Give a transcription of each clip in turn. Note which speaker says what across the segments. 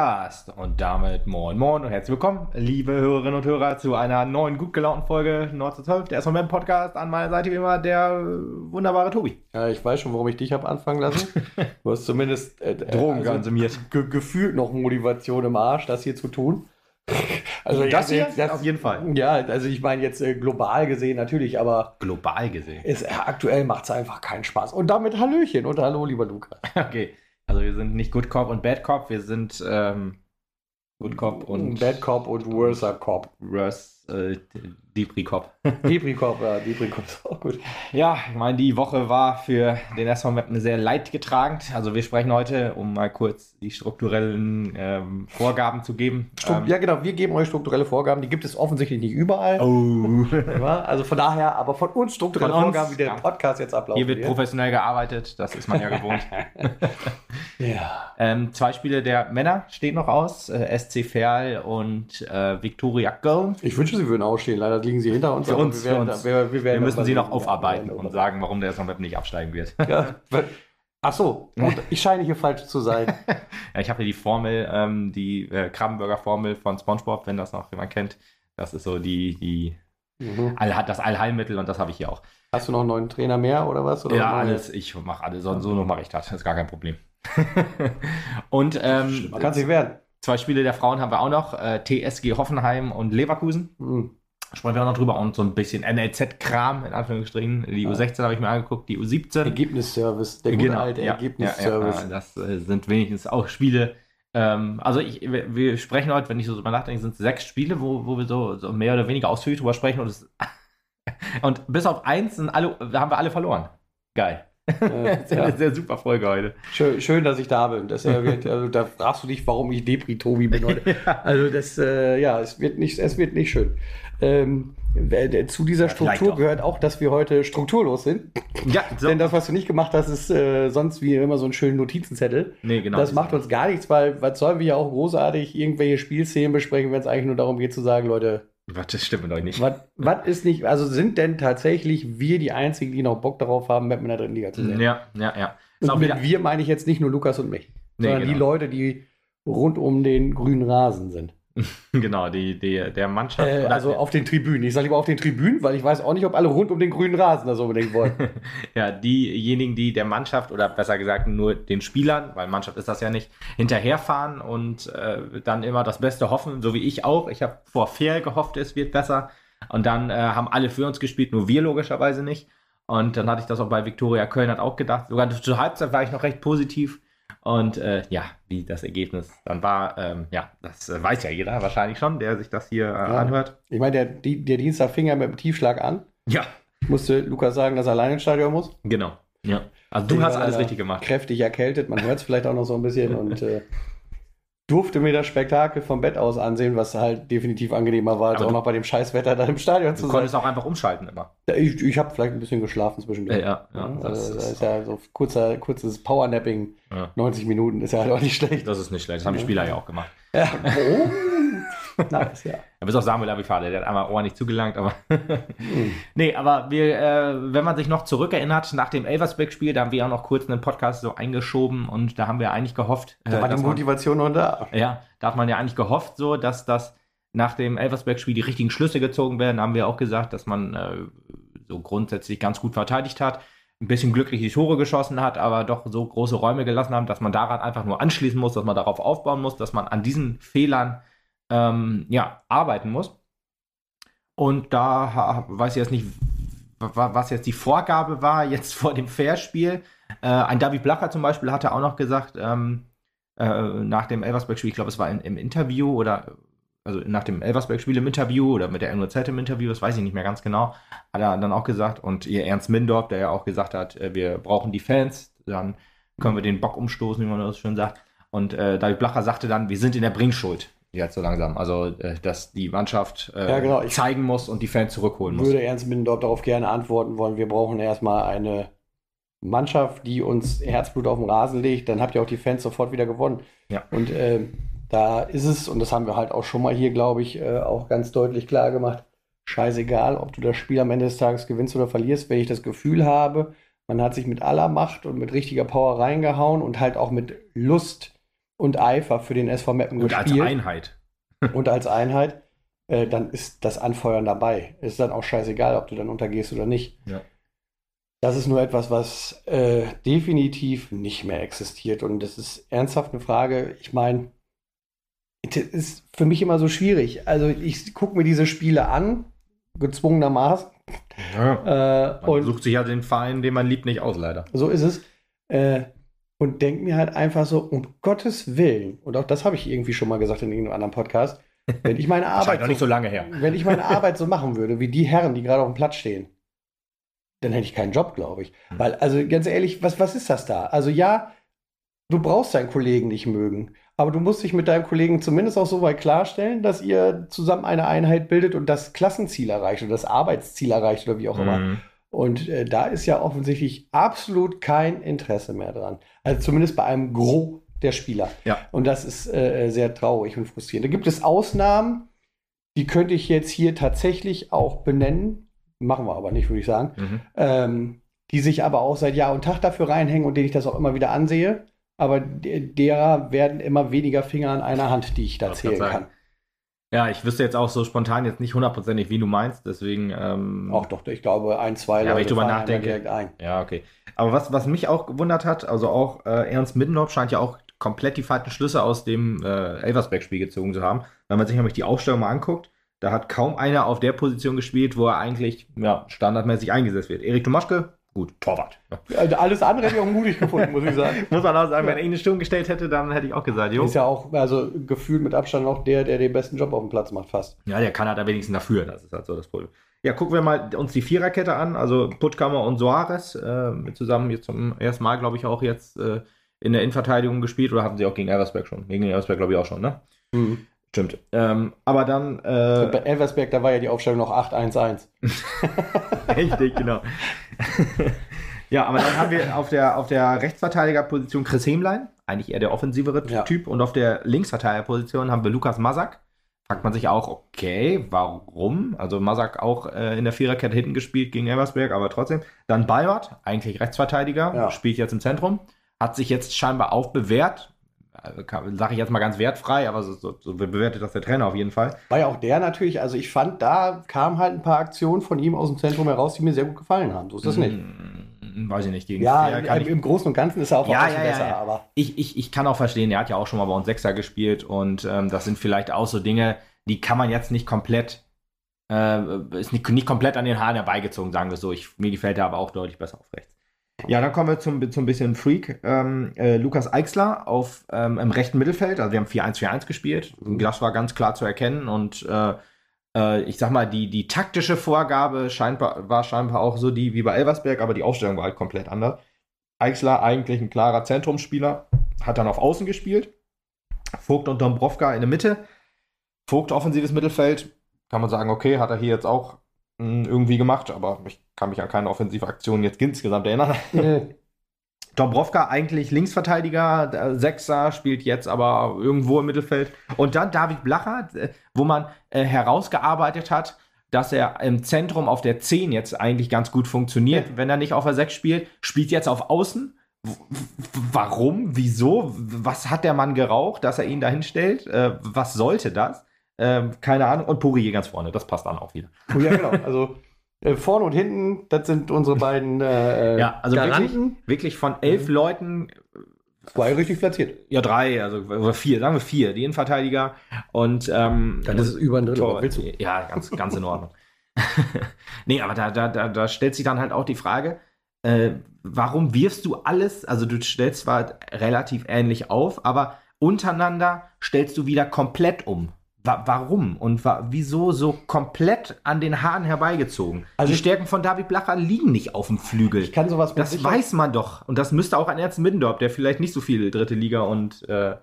Speaker 1: Podcast. Und damit moin moin und herzlich willkommen, liebe Hörerinnen und Hörer, zu einer neuen, gut gelaunten Folge Nord zu 12, der erstmal Podcast. An meiner Seite wie immer der wunderbare Tobi.
Speaker 2: Ja, ich weiß schon, warum ich dich habe anfangen lassen. Du hast zumindest
Speaker 1: äh, Drogen also, konsumiert.
Speaker 2: Ge gefühlt noch Motivation im Arsch, das hier zu tun.
Speaker 1: Also das hier jetzt, das, auf jeden Fall.
Speaker 2: Ja, also ich meine jetzt äh, global gesehen natürlich, aber
Speaker 1: global gesehen.
Speaker 2: Ist, äh, aktuell macht es einfach keinen Spaß. Und damit Hallöchen und hallo, lieber Lukas.
Speaker 1: Okay, also wir sind nicht Good Cop und Bad Cop, wir sind ähm,
Speaker 2: Good Cop und Bad Cop und Worser Cop.
Speaker 1: Worse äh, Depri-Cop.
Speaker 2: Depri-Cop, ja, Depri-Cop ist
Speaker 1: auch gut. Ja, ich meine, die Woche war für den SV Meppen sehr leidgetragend. Also wir sprechen heute, um mal kurz die strukturellen ähm, Vorgaben zu geben.
Speaker 2: Stru ähm, ja, genau, wir geben euch strukturelle Vorgaben. Die gibt es offensichtlich nicht überall. Oh. also von daher, aber von uns strukturelle von uns, Vorgaben, wie der ja. Podcast jetzt abläuft.
Speaker 1: Hier wird professionell gearbeitet, das ist man ja gewohnt. ja. Ähm, zwei Spiele der Männer stehen noch aus. Äh, SC Verl und äh, Viktoria Köln.
Speaker 2: Ich wünsche, sie würden ausstehen. Leider liegen sie hinter uns.
Speaker 1: Für uns, wir, werden, für uns. wir, wir, wir müssen sie noch aufarbeiten und sagen, warum der Songweb nicht absteigen wird. Ja,
Speaker 2: Ach so, ich scheine hier falsch zu sein.
Speaker 1: ja, ich habe hier die Formel, ähm, die äh, Krabbenburger-Formel von SpongeBob, wenn das noch jemand kennt. Das ist so die, die mhm. All, das Allheilmittel und das habe ich hier auch.
Speaker 2: Hast du noch einen neuen Trainer mehr oder was? Oder
Speaker 1: ja, alles. Ich mache alles. So, so noch mache ich das. Das ist gar kein Problem. und ähm,
Speaker 2: kann sich werden.
Speaker 1: Zwei Spiele der Frauen haben wir auch noch. Äh, TSG Hoffenheim und Leverkusen. Mhm. Sprechen wir auch noch drüber und so ein bisschen NLZ-Kram, in Anführungsstrichen. Die ja. U16 habe ich mir angeguckt, die U17.
Speaker 2: Ergebnisservice, der
Speaker 1: genau, alte ja, Ergebnisservice. Ja, ja, das äh, sind wenigstens auch Spiele. Ähm, also ich, wir, sprechen heute, wenn ich so drüber nachdenke, sind es sechs Spiele, wo, wo wir so, so, mehr oder weniger ausführlich drüber sprechen. Und, das, und bis auf eins sind alle, haben wir alle verloren. Geil. Äh, ist ja. sehr super Folge heute.
Speaker 2: Schön, schön dass ich da bin. Das, äh, wird, also, da fragst du dich, warum ich Depri-Tobi bin heute. Also das, äh, ja, es wird nicht, es wird nicht schön. Ähm, zu dieser Struktur gehört auch, dass wir heute strukturlos sind. Ja, so. Denn das, was du nicht gemacht hast, ist äh, sonst wie immer so ein schönen Notizenzettel. Nee, genau. Das macht uns gar nichts, weil was sollen wir ja auch großartig irgendwelche Spielszenen besprechen, wenn es eigentlich nur darum geht zu sagen, Leute,
Speaker 1: was, das stimmt mit euch nicht.
Speaker 2: Was, was ist nicht, also sind denn tatsächlich wir die Einzigen, die noch Bock darauf haben, Batman in der dritten Liga zu sehen?
Speaker 1: Ja, ja, ja.
Speaker 2: und mit wir meine ich jetzt nicht nur Lukas und mich, nee, sondern genau. die Leute, die rund um den grünen Rasen sind.
Speaker 1: genau, die, die, der Mannschaft. Äh,
Speaker 2: also auf den Tribünen. Ich sage lieber auf den Tribünen, weil ich weiß auch nicht, ob alle rund um den grünen Rasen das unbedingt wollen.
Speaker 1: ja, diejenigen, die der Mannschaft oder besser gesagt nur den Spielern, weil Mannschaft ist das ja nicht, hinterherfahren und äh, dann immer das Beste hoffen, so wie ich auch. Ich habe vor fair gehofft, es wird besser. Und dann äh, haben alle für uns gespielt, nur wir logischerweise nicht. Und dann hatte ich das auch bei Viktoria Köln hat auch gedacht. Sogar zur Halbzeit war ich noch recht positiv und äh, ja, wie das Ergebnis dann war, ähm, ja, das äh, weiß ja jeder wahrscheinlich schon, der sich das hier äh, ja. anhört.
Speaker 2: Ich meine, der, der Dienstag fing ja mit dem Tiefschlag an.
Speaker 1: Ja.
Speaker 2: Musste Lukas sagen, dass er alleine ins Stadion muss?
Speaker 1: Genau. Ja. Also du hast alles richtig gemacht.
Speaker 2: Kräftig erkältet, man hört es vielleicht auch noch so ein bisschen und äh, durfte mir das Spektakel vom Bett aus ansehen, was halt definitiv angenehmer war, als auch noch bei dem Scheißwetter da im Stadion zu sein.
Speaker 1: Du konntest auch einfach umschalten immer.
Speaker 2: Ich ich habe vielleicht ein bisschen geschlafen zwischendurch.
Speaker 1: Ja, ja. ja
Speaker 2: also, das, ist ja so kurzer, kurzes Powernapping, ja. 90 Minuten, ist ja halt auch nicht schlecht.
Speaker 1: Das ist nicht schlecht, das haben die Spieler ja auch gemacht.
Speaker 2: Ja. Nice,
Speaker 1: ja. Ja, bis auf Samuel Abifade, der hat einmal ordentlich zugelangt, aber. mhm. Nee, aber wir, äh, wenn man sich noch zurückerinnert, nach dem Elversberg-Spiel, da haben wir auch noch kurz einen Podcast so eingeschoben und da haben wir eigentlich gehofft.
Speaker 2: Äh, da war die Motivation noch da.
Speaker 1: Ja, da hat man ja eigentlich gehofft, so, dass das nach dem Elversberg-Spiel die richtigen Schlüsse gezogen werden. Da haben wir auch gesagt, dass man äh, so grundsätzlich ganz gut verteidigt hat ein bisschen glücklich die Tore geschossen hat, aber doch so große Räume gelassen haben, dass man daran einfach nur anschließen muss, dass man darauf aufbauen muss, dass man an diesen Fehlern ähm, ja, arbeiten muss. Und da weiß ich jetzt nicht, was jetzt die Vorgabe war, jetzt vor dem Fairspiel. Äh, ein David Blacher zum Beispiel hatte auch noch gesagt, ähm, äh, nach dem Elversberg-Spiel, ich glaube, es war in, im Interview oder also nach dem Elversberg-Spiel im Interview oder mit der NOZ im Interview, das weiß ich nicht mehr ganz genau, hat er dann auch gesagt, und ihr Ernst Mindorf, der ja auch gesagt hat, äh, wir brauchen die Fans, dann können wir den Bock umstoßen, wie man das schön sagt. Und äh, David Blacher sagte dann, wir sind in der Bringschuld jetzt so langsam. Also, äh, dass die Mannschaft äh, ja, genau. zeigen muss und die Fans zurückholen muss.
Speaker 2: Ich würde Ernst Middendorf darauf gerne antworten wollen. Wir brauchen erstmal eine Mannschaft, die uns Herzblut auf den Rasen legt. Dann habt ihr auch die Fans sofort wieder gewonnen. Ja. Und äh, da ist es, und das haben wir halt auch schon mal hier, glaube ich, äh, auch ganz deutlich klar gemacht. Scheißegal, ob du das Spiel am Ende des Tages gewinnst oder verlierst, wenn ich das Gefühl habe, man hat sich mit aller Macht und mit richtiger Power reingehauen und halt auch mit Lust und Eifer für den SV Meppen
Speaker 1: Und
Speaker 2: gespielt.
Speaker 1: als Einheit.
Speaker 2: und als Einheit, äh, dann ist das Anfeuern dabei. Ist dann auch scheißegal, ob du dann untergehst oder nicht.
Speaker 1: Ja.
Speaker 2: Das ist nur etwas, was äh, definitiv nicht mehr existiert. Und das ist ernsthaft eine Frage. Ich meine, das ist für mich immer so schwierig. Also ich gucke mir diese Spiele an, gezwungenermaßen.
Speaker 1: Ja.
Speaker 2: Äh,
Speaker 1: Man
Speaker 2: und
Speaker 1: sucht sich ja den Verein, den man liebt, nicht aus, leider.
Speaker 2: so ist es. Äh, und denke mir halt einfach so, um Gottes Willen, und auch das habe ich irgendwie schon mal gesagt in irgendeinem anderen Podcast, wenn ich meine
Speaker 1: Arbeit so lange her.
Speaker 2: wenn ich meine Arbeit so machen würde, wie die Herren, die gerade auf dem Platz stehen, dann hätte ich keinen Job, glaube ich.
Speaker 1: Hm.
Speaker 2: Weil, also ganz ehrlich, was, was ist das da? Also ja, du brauchst deinen Kollegen nicht mögen, aber du musst dich mit deinem Kollegen zumindest auch so weit klarstellen, dass ihr zusammen eine Einheit bildet und das Klassenziel erreicht oder das Arbeitsziel erreicht oder wie auch immer. Und äh, da ist ja offensichtlich absolut kein Interesse mehr dran. Also zumindest bei einem Gros der Spieler.
Speaker 1: Ja.
Speaker 2: Und das ist äh, sehr traurig und frustrierend. Da gibt es Ausnahmen, die könnte ich jetzt hier tatsächlich auch benennen. Machen wir aber nicht, würde ich sagen.
Speaker 1: Mhm.
Speaker 2: Ähm, die sich aber auch seit Jahr und Tag dafür reinhängen und denen ich das auch immer wieder ansehe. Aber de- derer werden immer weniger Finger an einer Hand, die ich da
Speaker 1: grad
Speaker 2: zählen kann.
Speaker 1: Ja, ich wüsste jetzt auch so spontan jetzt nicht hundertprozentig, wie du meinst, deswegen. Ähm,
Speaker 2: Auch doch, ich glaube, ein, zwei
Speaker 1: Ja, ich drüber
Speaker 2: einem
Speaker 1: nachdenke.
Speaker 2: direkt ein.
Speaker 1: Ja, okay. Aber was, was mich auch gewundert hat, also auch äh, Ernst Middendorf scheint ja auch komplett die falschen Schlüsse aus dem äh, Elversberg-Spiel gezogen zu haben. Wenn man sich nämlich die Aufstellung mal anguckt, da hat kaum einer auf der Position gespielt, wo er eigentlich ja, standardmäßig eingesetzt wird. Erik Tomaschke, gut, Torwart.
Speaker 2: Also alles andere hätte ich auch mutig gefunden, muss ich sagen.
Speaker 1: Muss man auch sagen, wenn er ihn eine Sturm gestellt hätte, dann hätte ich auch gesagt, jo.
Speaker 2: Ist ja auch, also gefühlt mit Abstand auch der, der den besten Job auf dem Platz macht, fast.
Speaker 1: Ja, der kann halt am wenigsten dafür, das ist halt so das Problem. Ja, gucken wir mal uns die Viererkette an, also Puttkammer und Soares äh, zusammen jetzt zum ersten Mal, glaube ich, auch jetzt äh, in der Innenverteidigung gespielt oder hatten sie auch gegen Elversberg schon? Gegen Elversberg, glaube ich, auch schon, ne? Stimmt. Ähm, aber dann, äh,
Speaker 2: Bei Elversberg, da war ja die Aufstellung noch 8-1-1.
Speaker 1: richtig, genau. ja, aber dann haben wir auf der, auf der Rechtsverteidigerposition Chris Hemlein, eigentlich eher der offensivere
Speaker 2: Ja.
Speaker 1: Typ, und auf der Linksverteidigerposition haben wir Lukas Masak. Fragt man sich auch, okay, warum? Also Masak auch äh, in der Viererkette hinten gespielt gegen Elversberg, aber trotzdem. Dann Balwart, eigentlich Rechtsverteidiger,
Speaker 2: Ja.
Speaker 1: spielt jetzt im Zentrum, hat sich jetzt scheinbar auch bewährt. Sage ich jetzt mal ganz wertfrei, aber so, so, so bewertet das der Trainer auf jeden Fall.
Speaker 2: War ja auch der natürlich, also ich fand, da kamen halt ein paar Aktionen von ihm aus dem Zentrum heraus, die mir sehr gut gefallen haben. So ist das nicht.
Speaker 1: Hm, Weiß ich nicht. Gegen
Speaker 2: Ja, im,
Speaker 1: kann ich
Speaker 2: im Großen und Ganzen ist er auch
Speaker 1: ja, ja,
Speaker 2: besser,
Speaker 1: ja.
Speaker 2: aber
Speaker 1: ich, ich, ich kann auch verstehen, er hat ja auch schon mal bei uns Sechser gespielt und ähm, das sind vielleicht auch so Dinge, die kann man jetzt nicht komplett, äh, ist nicht, nicht komplett an den Haaren herbeigezogen, sagen wir so. Ich, mir gefällt er aber auch deutlich besser auf rechts. Ja, dann kommen wir zum, zum bisschen Freak. Ähm, äh, Lukas Eichsler auf, ähm, im rechten Mittelfeld, also wir haben 4-1-4-1 gespielt. Das war ganz klar zu erkennen und äh, äh, ich sag mal, die, die taktische Vorgabe scheinbar, war scheinbar auch so die wie bei Elversberg, aber die Aufstellung war halt komplett anders. Eichsler eigentlich ein klarer Zentrumsspieler, hat dann auf Außen gespielt. Vogt und Dombrovka in der Mitte. Vogt offensives Mittelfeld, kann man sagen, okay, hat er hier jetzt auch irgendwie gemacht, aber ich kann mich an keine offensive Aktion jetzt insgesamt erinnern. Dombrovka eigentlich Linksverteidiger, Sechser, spielt jetzt aber irgendwo im Mittelfeld. Und dann David Blacher, äh, wo man äh, herausgearbeitet hat, dass er im Zentrum auf der 10 jetzt eigentlich ganz gut funktioniert,
Speaker 2: Ja.
Speaker 1: wenn er nicht auf der 6 spielt, spielt jetzt auf Außen. W- warum? Wieso? Was hat der Mann geraucht, dass er ihn dahin stellt? Äh, was sollte das? Ähm, keine Ahnung. Und Pourier ganz vorne, das passt dann auch wieder.
Speaker 2: Oh, ja, genau. Also äh, vorne und hinten, das sind unsere beiden äh,
Speaker 1: Ja, also wirklich,
Speaker 2: Garanten.
Speaker 1: wirklich von elf Leuten
Speaker 2: Zwei richtig platziert.
Speaker 1: Ja, drei, also oder vier, sagen wir vier, die Innenverteidiger und ähm,
Speaker 2: Dann ist es über ein Drittel.
Speaker 1: Tor,
Speaker 2: willst du?
Speaker 1: Ja, ganz, ganz in Ordnung. nee, aber da, da, da, da stellt sich dann halt auch die Frage, äh, warum wirfst du alles, also du stellst zwar relativ ähnlich auf, aber untereinander stellst du wieder komplett um. Wa warum und wa wieso so komplett an den Haaren herbeigezogen?
Speaker 2: Also
Speaker 1: die Stärken von David Blacher liegen nicht auf dem Flügel.
Speaker 2: Ich kann sowas
Speaker 1: Das weiß man doch. Und das müsste auch ein Ernst Middendorf, der vielleicht nicht so viel dritte Liga und äh,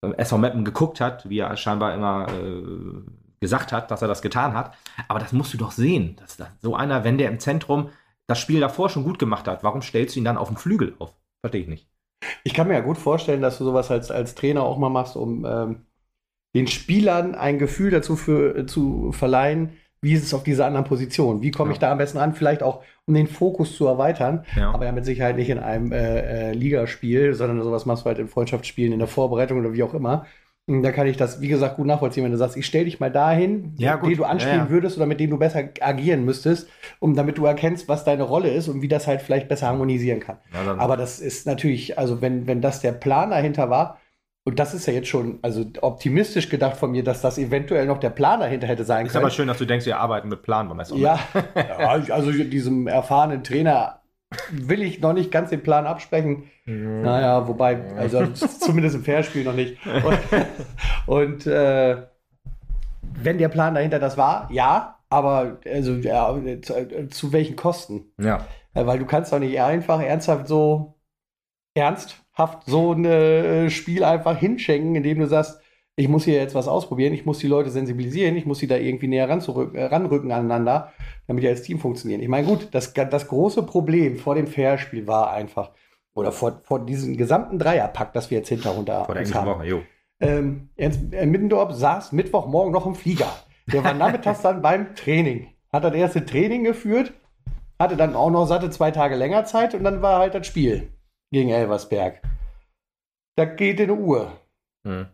Speaker 1: SV Meppen geguckt hat, wie er scheinbar immer äh, gesagt hat, dass er das getan hat. Aber das musst du doch sehen. Dass, dass so einer, wenn der im Zentrum das Spiel davor schon gut gemacht hat, warum stellst du ihn dann auf dem Flügel auf? Verstehe ich nicht.
Speaker 2: Ich kann mir ja gut vorstellen, dass du sowas als, als Trainer auch mal machst, um ähm, den Spielern ein Gefühl dazu für, zu verleihen, wie ist es auf dieser anderen Position? Wie komme ich da am besten an? Vielleicht auch, um den Fokus zu erweitern, ja. aber ja mit Sicherheit nicht in einem äh, äh, Ligaspiel, sondern sowas machst du halt in Freundschaftsspielen, in der Vorbereitung oder wie auch immer. Da kann ich das, wie gesagt, gut nachvollziehen, wenn du sagst, ich stelle dich mal dahin,
Speaker 1: ja,
Speaker 2: den du anspielen ja. würdest oder mit dem du besser agieren müsstest, um damit du erkennst, was deine Rolle ist und wie das halt vielleicht besser harmonisieren kann. Aber das ist natürlich, also wenn, wenn das der Plan dahinter war, und das ist ja jetzt schon also optimistisch gedacht von mir, dass das eventuell noch der Plan dahinter hätte sein
Speaker 1: ist können. Ist aber schön, dass du denkst, wir arbeiten mit Plan beim
Speaker 2: Messer. Ja, also diesem erfahrenen Trainer will ich noch nicht ganz den Plan absprechen. Mhm. Naja, wobei, also zumindest im Fairspiel noch nicht. Und, und äh, wenn der Plan dahinter das war, ja, aber also ja, zu, zu, welchen Kosten?
Speaker 1: Ja.
Speaker 2: Weil du kannst doch nicht einfach ernsthaft so ernsthaft so ein äh, Spiel einfach hinschenken, indem du sagst, ich muss hier jetzt was ausprobieren, ich muss die Leute sensibilisieren, ich muss sie da irgendwie näher äh, ranrücken aneinander, damit die als Team funktionieren. Ich meine, gut, das, das große Problem vor dem Fairspiel war einfach, oder vor, vor diesem gesamten Dreierpack, das wir jetzt hinter unter
Speaker 1: vor der haben. Woche, jo.
Speaker 2: Ähm, Ernst äh, Middendorf saß Mittwochmorgen noch im Flieger. Der war nachmittags dann beim Training. Hat das erste Training geführt, hatte dann auch noch satte zwei Tage länger Zeit und dann war halt das Spiel gegen Elversberg. Da geht in eine Uhr. Hm.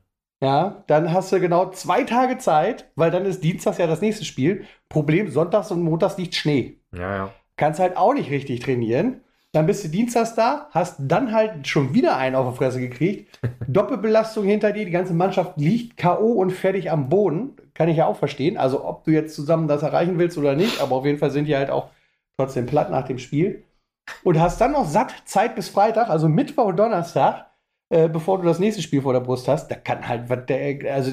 Speaker 2: Ja, dann hast du genau zwei Tage Zeit, weil dann ist Dienstags ja das nächste Spiel. Problem, Sonntags und Montags liegt Schnee.
Speaker 1: Ja, ja.
Speaker 2: Kannst halt auch nicht richtig trainieren. Dann bist du Dienstags da, hast dann halt schon wieder einen auf die Fresse gekriegt. Doppelbelastung hinter dir, die ganze Mannschaft liegt K.O. und fertig am Boden. Kann ich ja auch verstehen. Also, ob du jetzt zusammen das erreichen willst oder nicht, aber auf jeden Fall sind die halt auch trotzdem platt nach dem Spiel. Und hast dann noch satt Zeit bis Freitag, also Mittwoch und Donnerstag, äh, bevor du das nächste Spiel vor der Brust hast, da kann halt, also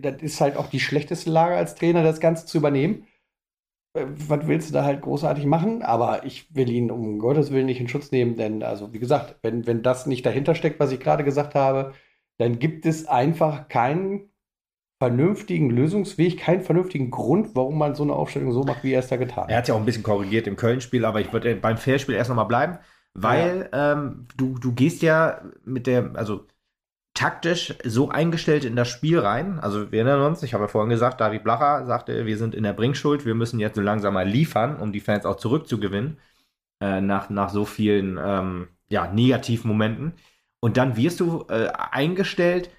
Speaker 2: das ist halt auch die schlechteste Lage als Trainer, das Ganze zu übernehmen. Äh, was willst du da halt großartig machen? Aber ich will ihn um Gottes Willen nicht in Schutz nehmen, denn, also wie gesagt, wenn, wenn das nicht dahinter steckt, was ich gerade gesagt habe, dann gibt es einfach keinen vernünftigen Lösungsweg, keinen vernünftigen Grund, warum man so eine Aufstellung so macht, wie er es da getan hat.
Speaker 1: Er hat ja auch ein bisschen korrigiert im Köln-Spiel, aber ich würde beim Fairspiel erst nochmal bleiben. Weil ja. ähm, du, du gehst ja mit der, also taktisch so eingestellt in das Spiel rein. Also wir erinnern uns, ich habe ja vorhin gesagt, David Blacher sagte, wir sind in der Bringschuld, wir müssen jetzt so langsam mal liefern, um die Fans auch zurückzugewinnen, äh, nach, nach so vielen ähm, ja, Negativmomenten. Und dann wirst du äh, eingestellt,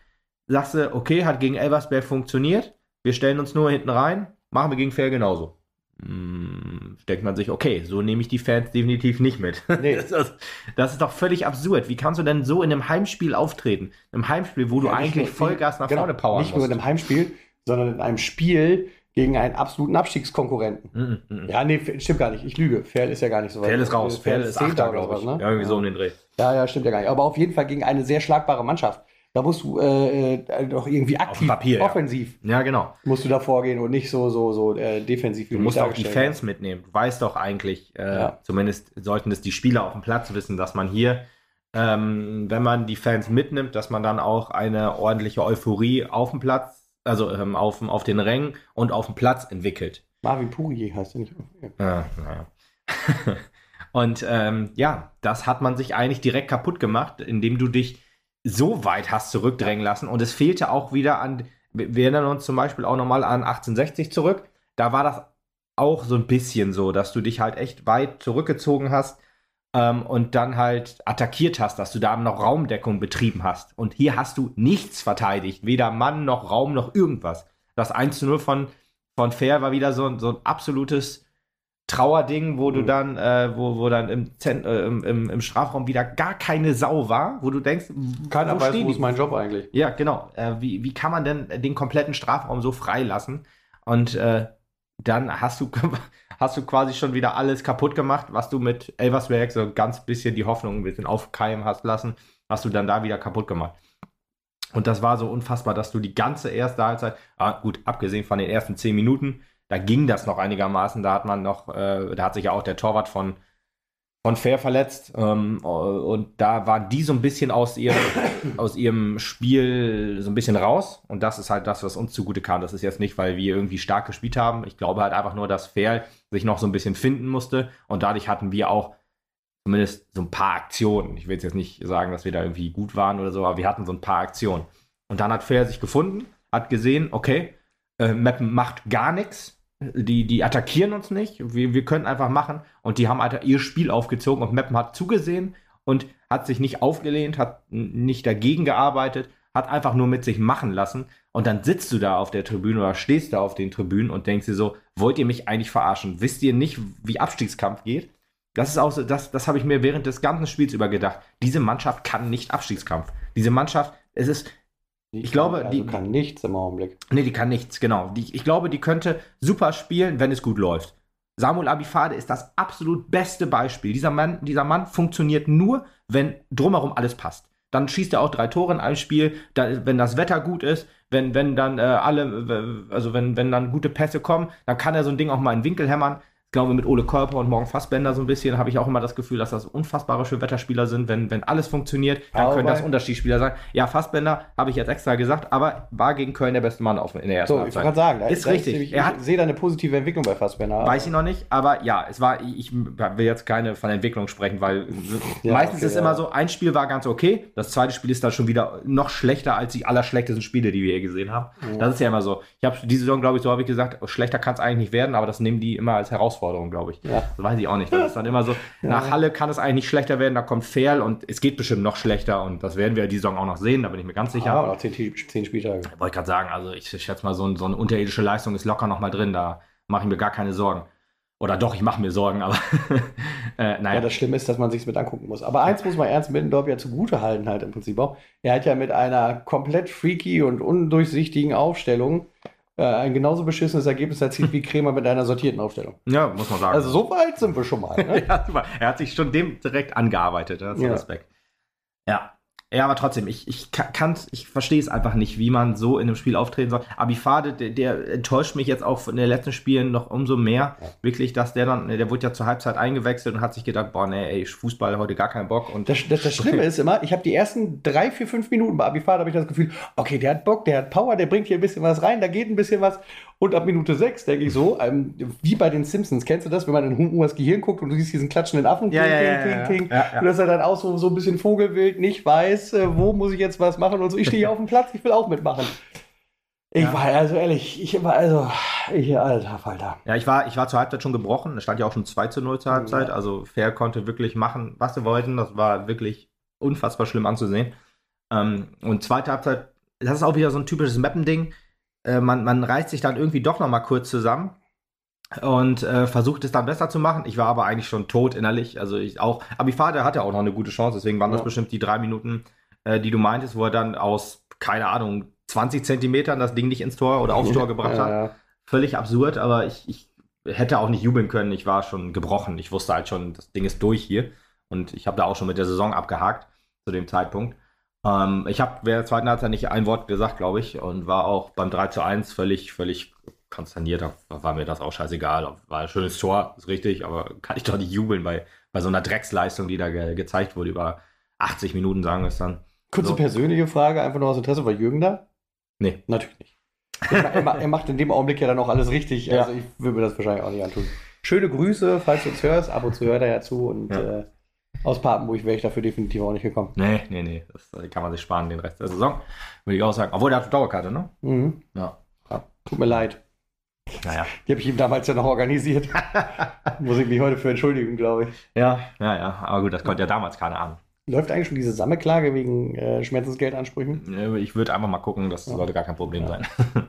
Speaker 1: sagst du, okay, hat gegen Elversberg funktioniert, wir stellen uns nur hinten rein, machen wir gegen Fair genauso. Hm, denkt man sich, okay, so nehme ich die Fans definitiv nicht mit. Nee. Das, ist, das, ist doch völlig absurd. Wie kannst du denn so in einem Heimspiel auftreten? Im Heimspiel, wo du ja, eigentlich nur, Vollgas nach genau, vorne powern
Speaker 2: Nicht musst. nur in einem Heimspiel, sondern in einem Spiel gegen einen absoluten Abstiegskonkurrenten. Mm, mm, mm. Ja, nee, stimmt gar nicht. Ich lüge. Ferl ist ja gar nicht so
Speaker 1: weit. Ferl ist raus. Ferl ist Achter, glaube ich.
Speaker 2: Ne? Ja, irgendwie ja. so um den Dreh. Ja, ja, stimmt ja gar nicht. Aber auf jeden Fall gegen eine sehr schlagbare Mannschaft. Da musst du äh, äh, doch irgendwie aktiv,
Speaker 1: Papier,
Speaker 2: offensiv.
Speaker 1: Ja. ja. genau.
Speaker 2: Musst du da vorgehen und nicht so, so, so äh, defensiv.
Speaker 1: Du musst auch die Fans mitnehmen. Du weißt doch eigentlich, äh, ja. zumindest sollten es die Spieler auf dem Platz wissen, dass man hier, ähm, wenn man die Fans mitnimmt, dass man dann auch eine ordentliche Euphorie auf dem Platz, also ähm, auf, auf den Rängen und auf dem Platz entwickelt.
Speaker 2: Marvin Puri heißt er nicht.
Speaker 1: Ja, naja. und ähm, ja, das hat man sich eigentlich direkt kaputt gemacht, indem du dich so weit hast zurückdrängen lassen. Und es fehlte auch wieder an, wir erinnern uns zum Beispiel auch nochmal an 1860 zurück. Da war das auch so ein bisschen so, dass du dich halt echt weit zurückgezogen hast ähm, und dann halt attackiert hast, dass du da noch Raumdeckung betrieben hast. Und hier hast du nichts verteidigt, weder Mann noch Raum noch irgendwas. Das 1 zu 0 von, von Fair war wieder so, so ein absolutes Trauerding, wo du mhm. dann, äh, wo, wo dann im, Zent äh, im, im, im, Strafraum wieder gar keine Sau war, wo du denkst,
Speaker 2: keiner wo weiß, wo ist mein Job eigentlich.
Speaker 1: Ja, genau. Äh, wie, wie kann man denn den kompletten Strafraum so freilassen? Und äh, dann hast du, hast du quasi schon wieder alles kaputt gemacht, was du mit Elversberg so ganz bisschen die Hoffnung ein bisschen aufkeimen hast lassen, hast du dann da wieder kaputt gemacht. Und das war so unfassbar, dass du die ganze erste Halbzeit, ah, gut, abgesehen von den ersten zehn Minuten, da ging das noch einigermaßen. Da hat man noch, äh, da hat sich ja auch der Torwart von, von Fair verletzt. Ähm, und da waren die so ein bisschen aus ihrem, aus ihrem Spiel so ein bisschen raus. Und das ist halt das, was uns zugute kam. Das ist jetzt nicht, weil wir irgendwie stark gespielt haben. Ich glaube halt einfach nur, dass Fair sich noch so ein bisschen finden musste. Und dadurch hatten wir auch zumindest so ein paar Aktionen. Ich will jetzt nicht sagen, dass wir da irgendwie gut waren oder so, aber wir hatten so ein paar Aktionen. Und dann hat Fair sich gefunden, hat gesehen, okay, äh, Mappen macht gar nichts die, die attackieren uns nicht, wir, wir können einfach machen und die haben halt ihr Spiel aufgezogen und Meppen hat zugesehen und hat sich nicht aufgelehnt, hat nicht dagegen gearbeitet, hat einfach nur mit sich machen lassen und dann sitzt du da auf der Tribüne oder stehst da auf den Tribünen und denkst dir so, wollt ihr mich eigentlich verarschen? Wisst ihr nicht, wie Abstiegskampf geht? Das ist auch so, das, das habe ich mir während des ganzen Spiels über gedacht. Diese Mannschaft kann nicht Abstiegskampf. Diese Mannschaft, es ist,
Speaker 2: Die
Speaker 1: Ich glaube,
Speaker 2: kann,
Speaker 1: die-
Speaker 2: also kann nichts im Augenblick.
Speaker 1: Nee, die kann nichts, genau. Die, ich glaube, die könnte super spielen, wenn es gut läuft. Samuel Abifade ist das absolut beste Beispiel. Dieser Mann, dieser Mann funktioniert nur, wenn drumherum alles passt. Dann schießt er auch drei Tore in einem Spiel, da, wenn das Wetter gut ist, wenn, wenn dann äh, alle, also wenn, wenn dann gute Pässe kommen, dann kann er so ein Ding auch mal in den Winkel hämmern. Ich glaube, mit Ole Körper und Morgen Fassbender so ein bisschen habe ich auch immer das Gefühl, dass das unfassbare Schönwetterspieler sind. Wenn, wenn alles funktioniert, dann
Speaker 2: Aber
Speaker 1: können das Unterschiedsspieler sein. Ja, Fassbender habe ich jetzt extra gesagt, aber war gegen Köln der beste Mann auf, in der ersten
Speaker 2: So, ich gerade sagen,
Speaker 1: Ist
Speaker 2: da
Speaker 1: richtig. Er
Speaker 2: ich
Speaker 1: hat-
Speaker 2: sehe da eine positive Entwicklung bei Fassbender.
Speaker 1: Weiß ich noch nicht, aber ja, es war, ich will jetzt keine von Entwicklung sprechen, weil
Speaker 2: Ja,
Speaker 1: meistens
Speaker 2: okay,
Speaker 1: ist
Speaker 2: ja.
Speaker 1: immer so, ein Spiel war ganz okay, das zweite Spiel ist dann schon wieder noch schlechter als die allerschlechtesten Spiele, die wir hier gesehen haben. Das ist ja immer so. Ich habe diese Saison, glaube ich, so habe ich gesagt, schlechter kann es eigentlich nicht werden, aber das nehmen die immer als Herausforderung, glaube ich.
Speaker 2: Ja.
Speaker 1: Das weiß ich auch nicht. Das ist dann immer so, nach Halle kann es eigentlich nicht schlechter werden, da kommt Ferl und es geht bestimmt noch schlechter und das werden wir die Saison auch noch sehen, da bin ich mir ganz sicher.
Speaker 2: Ja, noch zehn, zehn Spieltage.
Speaker 1: Wollte ich gerade sagen, also ich schätze mal, so, ein, so eine unterirdische Leistung ist locker noch mal drin. Da mache ich mir gar keine Sorgen. Oder doch, ich mache mir Sorgen, aber äh,
Speaker 2: Ja,
Speaker 1: naja.
Speaker 2: das Schlimme ist, dass man sich mit angucken muss. Aber eins muss man Ernst Middendorf ja zugute halten, halt im Prinzip auch. Er hat ja mit einer komplett freaky und undurchsichtigen Aufstellung äh, ein genauso beschissenes Ergebnis erzielt wie Kremer mit einer sortierten Aufstellung.
Speaker 1: ja, muss man sagen.
Speaker 2: Also so weit sind wir schon mal. Ne?
Speaker 1: ja, super. Er hat sich schon dem direkt angearbeitet. Das ist
Speaker 2: Ja.
Speaker 1: Respekt. Ja. Ja, aber trotzdem, ich, ich kann ich verstehe es einfach nicht, wie man so in einem Spiel auftreten soll. Abifade, der, der enttäuscht mich jetzt auch in den letzten Spielen noch umso mehr. Wirklich, dass der dann, der wurde ja zur Halbzeit eingewechselt und hat sich gedacht, boah, nee, ey, Fußball heute gar keinen Bock. Und
Speaker 2: Das, das, das Schlimme ist immer, ich habe die ersten drei, vier, fünf Minuten bei Abifahrt, habe ich das Gefühl, okay, der hat Bock, der hat Power, der bringt hier ein bisschen was rein, da geht ein bisschen was. Und ab Minute sechs denke ich so, ähm, wie bei den Simpsons, kennst du das, wenn man in Humus Gehirn guckt und du siehst diesen klatschenden Affen,
Speaker 1: Ja,
Speaker 2: ting,
Speaker 1: ja,
Speaker 2: ting,
Speaker 1: ja,
Speaker 2: ting,
Speaker 1: ja,
Speaker 2: ting,
Speaker 1: ja, ja.
Speaker 2: und dass er dann auch so, so ein bisschen Vogelwild nicht weiß, äh, wo muss ich jetzt was machen und so. Ich stehe hier auf dem Platz, ich will auch mitmachen. Ich
Speaker 1: Ja.
Speaker 2: war also ehrlich, ich war also, ich, alter Falter.
Speaker 1: Ja, ich war, ich war zur Halbzeit schon gebrochen. Es stand ja auch schon 2 zu 0 zur Halbzeit.
Speaker 2: Ja.
Speaker 1: Also Fair konnte wirklich machen, was sie wollten. Das war wirklich unfassbar schlimm anzusehen. Ähm, und zweite Halbzeit, das ist auch wieder so ein typisches Mappen-Ding. Äh, man, man reißt sich dann irgendwie doch noch mal kurz zusammen und äh, versucht es dann besser zu machen. Ich war aber eigentlich schon tot innerlich. Also ich auch. Abifade hatte auch noch eine gute Chance, deswegen waren das
Speaker 2: Ja.
Speaker 1: bestimmt die drei Minuten, äh, die du meintest, wo er dann aus, keine Ahnung, 20 Zentimetern das Ding nicht ins Tor oder aufs Tor gebracht hat
Speaker 2: Ja,
Speaker 1: völlig absurd, aber ich, ich hätte auch nicht jubeln können. Ich war schon gebrochen. Ich wusste halt schon, das Ding ist durch hier. Und ich habe da auch schon mit der Saison abgehakt zu dem Zeitpunkt. Ähm, ich habe während der zweiten Halbzeit nicht ein Wort gesagt, glaube ich, und war auch beim 3 zu 1 völlig, völlig konsterniert. Da war mir das auch scheißegal. War ein schönes Tor, ist richtig, aber kann ich doch nicht jubeln bei, bei so einer Drecksleistung, die da ge gezeigt wurde über 80 Minuten, sagen wir es dann.
Speaker 2: Kurze
Speaker 1: So.
Speaker 2: persönliche Frage, einfach nur aus Interesse, war Jürgen da?
Speaker 1: Nee.
Speaker 2: Natürlich nicht. Er, ma- macht in dem Augenblick ja dann auch alles richtig.
Speaker 1: Ja.
Speaker 2: Also ich würde mir das wahrscheinlich auch nicht antun. Schöne Grüße, falls du uns hörst. Ab und zu hört er ja zu. Und
Speaker 1: Ja.
Speaker 2: äh, aus Papenburg wäre ich dafür definitiv auch nicht gekommen.
Speaker 1: Nee, nee, nee. Das äh, kann man sich sparen den Rest der Saison. Würde ich auch sagen. Obwohl, der hat Dauerkarte, ne?
Speaker 2: Mhm.
Speaker 1: Ja.
Speaker 2: Ja, tut mir leid.
Speaker 1: Naja.
Speaker 2: Die habe ich ihm damals ja noch organisiert. Muss ich mich heute für entschuldigen, glaube ich.
Speaker 1: Ja, ja, ja. Aber gut, das konnte ja damals keiner ahnen.
Speaker 2: Läuft eigentlich schon diese Sammelklage wegen äh, Schmerzensgeldansprüchen?
Speaker 1: Äh, Ich würde einfach mal gucken, das
Speaker 2: Ja.
Speaker 1: sollte gar kein Problem
Speaker 2: Ja.
Speaker 1: sein.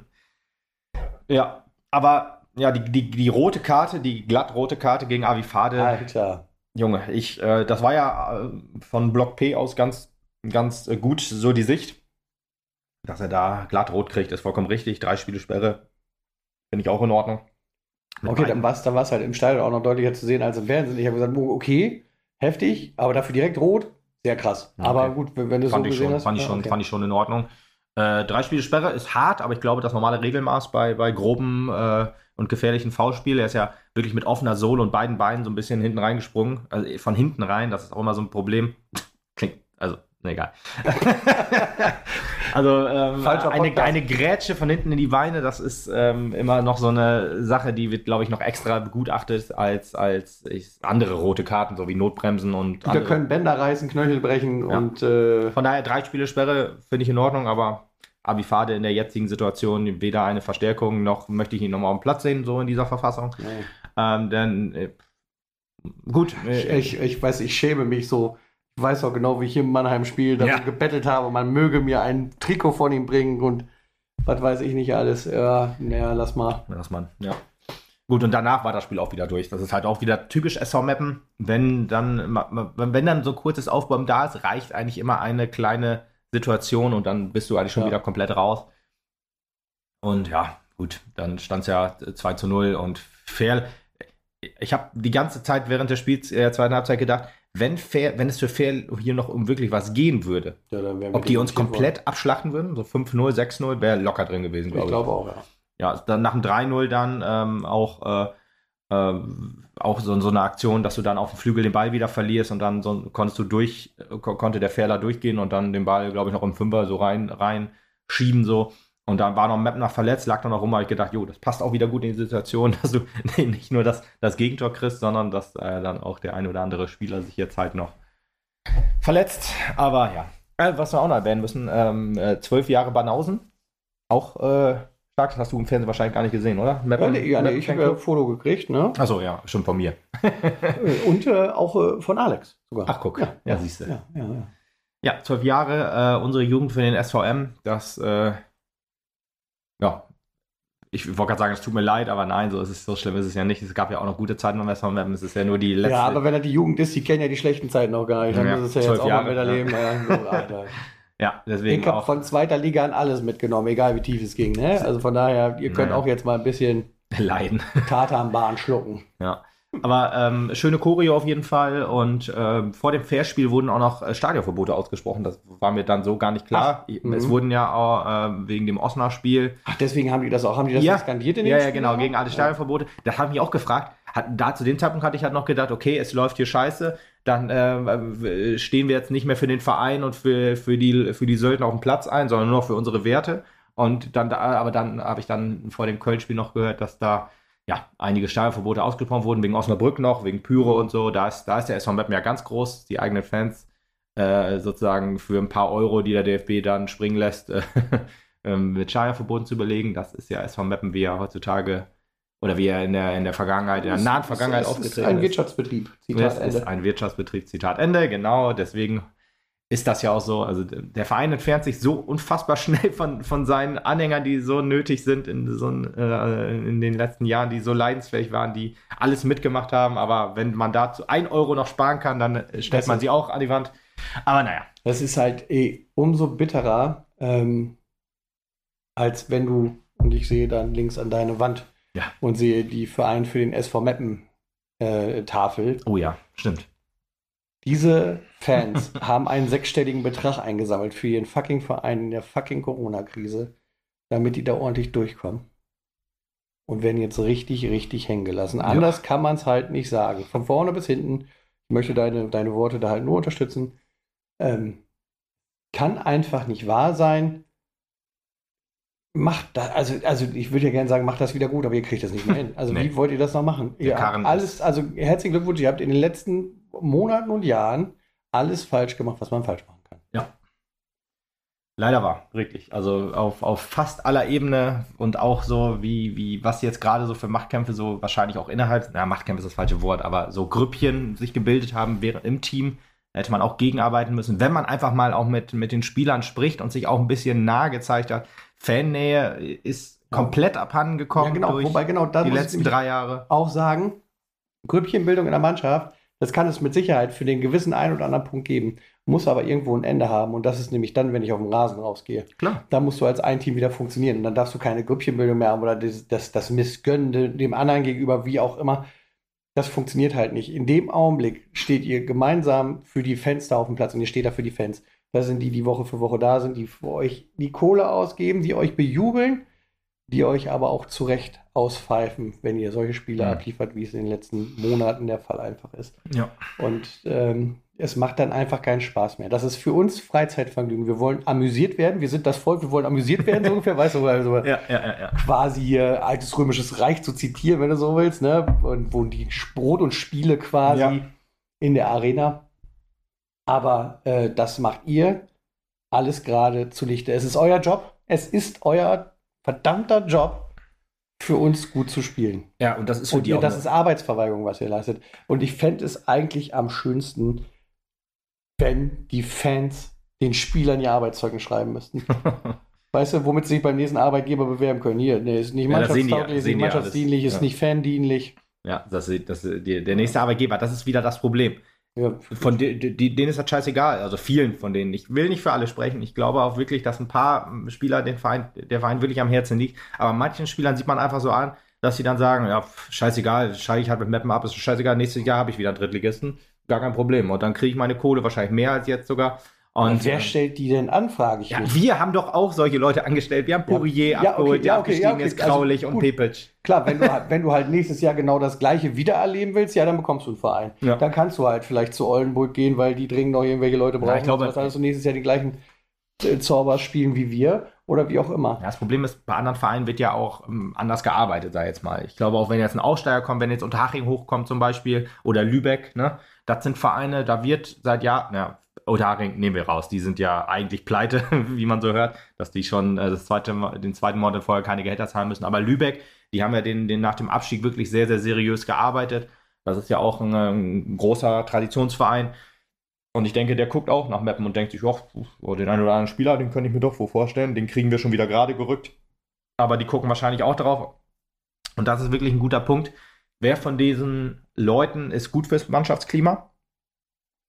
Speaker 1: ja, aber ja, die, die, die rote Karte, die glattrote Karte gegen Avifade,
Speaker 2: Alter.
Speaker 1: Junge, ich, äh, das war ja äh, von Block P aus ganz, ganz äh, gut so die Sicht. Dass er da glattrot kriegt, ist vollkommen richtig. Drei Spiele Sperre, finde ich auch in Ordnung. Mit
Speaker 2: Okay, dann war es dann war's halt im Stadion auch noch deutlicher zu sehen als im Fernsehen. Ich habe gesagt, okay, heftig, aber dafür direkt rot, sehr krass.
Speaker 1: Ja,
Speaker 2: Aber
Speaker 1: okay.
Speaker 2: gut, wenn, du
Speaker 1: fand
Speaker 2: so gesehen
Speaker 1: schon,
Speaker 2: hast.
Speaker 1: fand ich schon,
Speaker 2: okay.
Speaker 1: fand ich schon in Ordnung. Äh, drei Spiele Sperre ist hart, aber ich glaube, das normale Regelmaß bei, bei groben äh, und gefährlichen Foulspiel, er ist ja wirklich mit offener Sohle und beiden Beinen so ein bisschen hinten reingesprungen, also von hinten rein, das ist auch immer so ein Problem. Klingt, also, ne, egal. also, ähm, eine, eine Grätsche von hinten in die Beine, das ist ähm, immer noch so eine Sache, die wird, glaube ich, noch extra begutachtet als, als ich, andere rote Karten, so wie Notbremsen und
Speaker 2: Wir
Speaker 1: andere.
Speaker 2: können Bänder reißen, Knöchel brechen
Speaker 1: Ja.
Speaker 2: und äh,
Speaker 1: Von daher drei Spiele Sperre finde ich in Ordnung, aber Abifade in der jetzigen Situation weder eine Verstärkung noch möchte ich ihn nochmal auf dem Platz sehen, so in dieser Verfassung. Nee. Ähm, denn äh, gut.
Speaker 2: Äh, ich, ich, ich, weiß, ich schäme mich so. Ich weiß auch genau, wie ich hier in Mannheim spiele, dass ja. ich gebettelt habe, man möge mir ein Trikot von ihm bringen und was weiß ich nicht alles. Ja, naja, lass mal.
Speaker 1: Lass mal, ja. Gut, und danach war das Spiel auch wieder durch. Das ist halt auch wieder typisch SV-Mappen. Wenn dann, wenn dann so kurzes Aufbäumen da ist, reicht eigentlich immer eine kleine Situation und dann bist du eigentlich schon ja. wieder komplett raus. Und ja, gut, dann stand es ja 2 zu 0 und fair. Ich habe die ganze Zeit während des Spiels der zweiten Halbzeit gedacht, wenn, fair, wenn es für fair hier noch um wirklich was gehen würde, ja, ob die uns komplett worden. abschlachten würden, so 5-0, 6-0, wäre locker drin gewesen,
Speaker 2: glaube ich. Ich glaube auch, ja.
Speaker 1: Ja, dann nach dem 3-0 dann ähm, auch, äh, äh, auch so, so eine Aktion, dass du dann auf dem Flügel den Ball wieder verlierst und dann so, konntest du durch, konnte der Fehler durchgehen und dann den Ball, glaube ich, noch im Fünfer so rein, rein schieben so. Und dann war noch Mapner verletzt, lag dann noch rum, habe ich gedacht, jo, das passt auch wieder gut in die Situation, dass du nicht nur das, das Gegentor kriegst, sondern dass äh, dann auch der ein oder andere Spieler sich jetzt halt noch verletzt. Aber ja, äh, was wir auch noch erwähnen müssen, ähm, äh, zwölf Jahre Banausen, auch äh, stark, das hast du im Fernsehen wahrscheinlich gar nicht gesehen, oder?
Speaker 2: Map ja, nee, ja, nee, ich habe ja ein Foto gekriegt, ne?
Speaker 1: Achso, ja, schon von mir.
Speaker 2: Und äh, auch äh, von Alex
Speaker 1: sogar. Ach, guck, ja, ja siehst du. Ja, ja, ja. ja, zwölf Jahre, äh, unsere Jugend für den SVM, das ja, ich wollte gerade sagen, es tut mir leid, aber nein, so ist es so schlimm ist es ja nicht. Es gab ja auch noch gute Zeiten beim SV Meppen. Es ist ja nur die letzte.
Speaker 2: Ja, aber wenn er die Jugend ist, die kennen ja die schlechten Zeiten noch gar nicht. Dann ja, muss es ja jetzt auch Jahre, mal miterleben. Ja.
Speaker 1: ja, deswegen.
Speaker 2: Ich habe von zweiter Liga an alles mitgenommen, egal wie tief es ging. Ne? Also von daher, ihr könnt ja. auch jetzt mal ein bisschen
Speaker 1: leiden.
Speaker 2: Tatanbahn schlucken.
Speaker 1: Ja. Aber ähm, schöne Choreo auf jeden Fall. Und ähm, vor dem Fairspiel wurden auch noch äh, Stadionverbote ausgesprochen. Das war mir dann so gar nicht klar. Ach, es mhm. wurden ja auch äh, wegen dem Osnabrück-Spiel.
Speaker 2: Ach, deswegen haben die das auch, haben die das
Speaker 1: ja. skandiert in dem Ja, ja, genau, gegen alle Stadionverbote. Das habe ich mich auch gefragt. Hat, da zu dem Zeitpunkt hatte ich halt noch gedacht, okay, es läuft hier scheiße. Dann äh, stehen wir jetzt nicht mehr für den Verein und für, für, die, für die Söldner auf dem Platz ein, sondern nur noch für unsere Werte. Und dann, aber dann habe ich dann vor dem Köln-Spiel noch gehört, dass da ja, einige Stadionverbote ausgesprochen wurden, wegen Osnabrück noch, wegen Pyro und so. Da ist, da ist der SV Meppen ja ganz groß, die eigenen Fans äh, sozusagen für ein paar Euro, die der DFB dann springen lässt, äh, mit Stadionverboten zu überlegen. Das ist ja SV Meppen, wie er heutzutage oder wie er in der, in der Vergangenheit, in der nahen Vergangenheit aufgetreten ist.
Speaker 2: Ein Wirtschaftsbetrieb,
Speaker 1: Zitat Ende. ist ein Wirtschaftsbetrieb, Zitat Ende, genau. Deswegen ist das ja auch so. Also der Verein entfernt sich so unfassbar schnell von, von seinen Anhängern, die so nötig sind in, so, äh, in den letzten Jahren, die so leidensfähig waren, die alles mitgemacht haben. Aber wenn man dazu ein Euro noch sparen kann, dann stellt man sie auch an die Wand. Aber naja.
Speaker 2: Das ist halt eh umso bitterer, ähm, als wenn du, und ich sehe dann links an deine Wand
Speaker 1: ja.
Speaker 2: und sehe die Verein für den SV Meppen äh, Tafel.
Speaker 1: Oh ja, stimmt.
Speaker 2: Diese Fans haben einen sechsstelligen Betrag eingesammelt für ihren fucking Verein in der fucking Corona-Krise, damit die da ordentlich durchkommen. Und werden jetzt richtig, richtig hängen gelassen. Anders ja. kann man es halt nicht sagen. Von vorne bis hinten. Ich möchte deine, deine Worte da halt nur unterstützen. Ähm, kann einfach nicht wahr sein. Macht das, also, also ich würde ja gerne sagen, macht das wieder gut, aber ihr kriegt das nicht mehr hin. Also nee. wie wollt ihr das noch machen? Ihr alles, also herzlichen Glückwunsch, ihr habt in den letzten Monaten und Jahren alles falsch gemacht, was man falsch machen kann.
Speaker 1: Ja. Leider war, wirklich. Also auf, auf fast aller Ebene und auch so, wie, wie, was jetzt gerade so für Machtkämpfe so wahrscheinlich auch innerhalb, na, Machtkämpfe ist das falsche Wort, aber so Grüppchen sich gebildet haben während im Team, hätte man auch gegenarbeiten müssen. Wenn man einfach mal auch mit, mit den Spielern spricht und sich auch ein bisschen nahe gezeigt hat, Fannähe ist komplett abhanden gekommen ja,
Speaker 2: genau. durch Wobei genau die letzten drei Jahre. Auch sagen, Grüppchenbildung in der Mannschaft das kann es mit Sicherheit für den gewissen einen oder anderen Punkt geben, muss aber irgendwo ein Ende haben. Und das ist nämlich dann, wenn ich auf dem Rasen rausgehe.
Speaker 1: Klar.
Speaker 2: Da musst du als ein Team wieder funktionieren. Und dann darfst du keine Grüppchenbildung mehr haben oder das, das, das Missgönnen dem anderen gegenüber, wie auch immer. Das funktioniert halt nicht. In dem Augenblick steht ihr gemeinsam für die Fans da auf dem Platz und ihr steht da für die Fans. Das sind die, die Woche für Woche da sind, die für euch die Kohle ausgeben, die euch bejubeln die euch aber auch zu Recht auspfeifen, wenn ihr solche Spiele ja. abliefert, wie es in den letzten Monaten der Fall einfach ist.
Speaker 1: Ja.
Speaker 2: Und ähm, es macht dann einfach keinen Spaß mehr. Das ist für uns Freizeitvergnügen. Wir wollen amüsiert werden. Wir sind das Volk, wir wollen amüsiert werden, so ungefähr. Weißt du, also
Speaker 1: ja, ja, ja,
Speaker 2: quasi hier altes römisches Reich zu zitieren, wenn du so willst, ne? Und wo die Brot und Spiele quasi in der Arena. Aber äh, das macht ihr alles gerade zunichte. Es ist euer Job, es ist euer verdammter Job, für uns gut zu spielen.
Speaker 1: Ja, und das ist für
Speaker 2: Und
Speaker 1: die
Speaker 2: ihr,
Speaker 1: auch
Speaker 2: das ist Arbeitsverweigerung, was ihr leistet. Und ich fände es eigentlich am schönsten, wenn die Fans den Spielern ihr Arbeitszeugnis schreiben müssten. Weißt du, womit sie sich beim nächsten Arbeitgeber bewerben können? Hier, nee, ist nicht
Speaker 1: Ja, die-
Speaker 2: mannschaftstauglich, ist
Speaker 1: sehen
Speaker 2: nicht
Speaker 1: die
Speaker 2: mannschaftsdienlich, ist
Speaker 1: Ja.
Speaker 2: nicht fandienlich.
Speaker 1: Ja, das, das, die, der nächste Arbeitgeber, das ist wieder das Problem.
Speaker 2: Ja,
Speaker 1: Von de, de, de- denen ist das scheißegal, also vielen von denen. Ich will nicht für alle sprechen. Ich glaube auch wirklich, dass ein paar Spieler den Verein, der Verein wirklich am Herzen liegt. Aber manchen Spielern sieht man einfach so an, dass sie dann sagen, ja, scheißegal, steige ich halt mit Mappen ab, ist scheißegal, nächstes Jahr habe ich wieder einen Drittligisten. Gar kein Problem. Und dann kriege ich meine Kohle wahrscheinlich mehr als jetzt sogar. Und
Speaker 2: Und wer
Speaker 1: äh,
Speaker 2: stellt die denn an, frage ich
Speaker 1: ja,
Speaker 2: mich.
Speaker 1: wir haben doch auch solche Leute angestellt. Wir haben
Speaker 2: Ja.
Speaker 1: Poirier
Speaker 2: Ja, okay,
Speaker 1: abgeholt, der
Speaker 2: ja, okay,
Speaker 1: abgestiegen
Speaker 2: ja, okay.
Speaker 1: ist,
Speaker 2: Also,
Speaker 1: Kraulich und
Speaker 2: gut.
Speaker 1: Pepic.
Speaker 2: Klar, wenn du, halt- wenn du halt nächstes Jahr genau das Gleiche wieder erleben willst, ja, dann bekommst du einen Verein.
Speaker 1: Ja.
Speaker 2: Dann kannst du halt vielleicht zu Oldenburg gehen, weil die dringend noch irgendwelche Leute brauchen.
Speaker 1: ich glaube-
Speaker 2: und dann du nächstes Jahr die gleichen äh, Zauber spielen wie wir oder wie auch immer.
Speaker 1: Ja, das Problem ist, bei anderen Vereinen wird ja auch ähm, anders gearbeitet, sag ich jetzt mal. Ich glaube auch, wenn jetzt ein Aussteiger kommt, wenn jetzt Unterhaching hochkommt zum Beispiel oder Lübeck, ne, das sind Vereine, da wird seit Jahren, ja, Unterhaching nehmen wir raus, die sind ja eigentlich pleite, wie man so hört, dass die schon äh, das zweite, den zweiten Monat vorher keine Gehälter zahlen müssen. Aber Lübeck, die haben ja den, den nach dem Abstieg wirklich sehr, sehr seriös gearbeitet. Das ist ja auch ein, ein großer Traditionsverein. Und ich denke, der guckt auch nach Mappen und denkt sich, "Och, oh, den einen oder anderen Spieler, den könnte ich mir doch wo vorstellen, den kriegen wir schon wieder gerade gerückt. Aber die gucken wahrscheinlich auch drauf. Und das ist wirklich ein guter Punkt. Wer von diesen Leuten ist gut fürs Mannschaftsklima?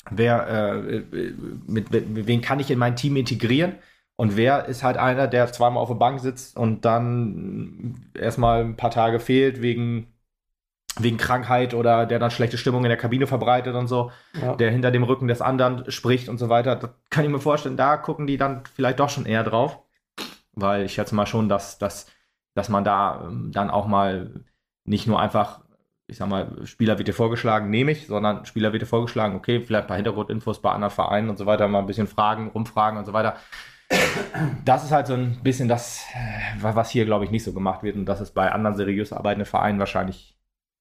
Speaker 1: Wer, äh, mit, mit wen kann ich in mein Team integrieren? Und wer ist halt einer, der zweimal auf der Bank sitzt und dann erstmal ein paar Tage fehlt wegen, wegen Krankheit oder der dann schlechte Stimmung in der Kabine verbreitet und so
Speaker 2: Ja.
Speaker 1: der hinter dem Rücken des anderen spricht und so weiter. Das kann ich mir vorstellen, da gucken die dann vielleicht doch schon eher drauf. Weil ich schätze mal schon, dass, dass, dass man da ähm, dann auch mal nicht nur einfach, ich sag mal, Spieler wird dir vorgeschlagen, nehme ich, sondern Spieler wird dir vorgeschlagen, okay, vielleicht ein paar Hintergrundinfos bei anderen Vereinen und so weiter, mal ein bisschen fragen, rumfragen und so weiter. Das ist halt so ein bisschen das, äh, was hier, glaube ich, nicht so gemacht wird. Und das ist bei anderen seriös arbeitenden Vereinen wahrscheinlich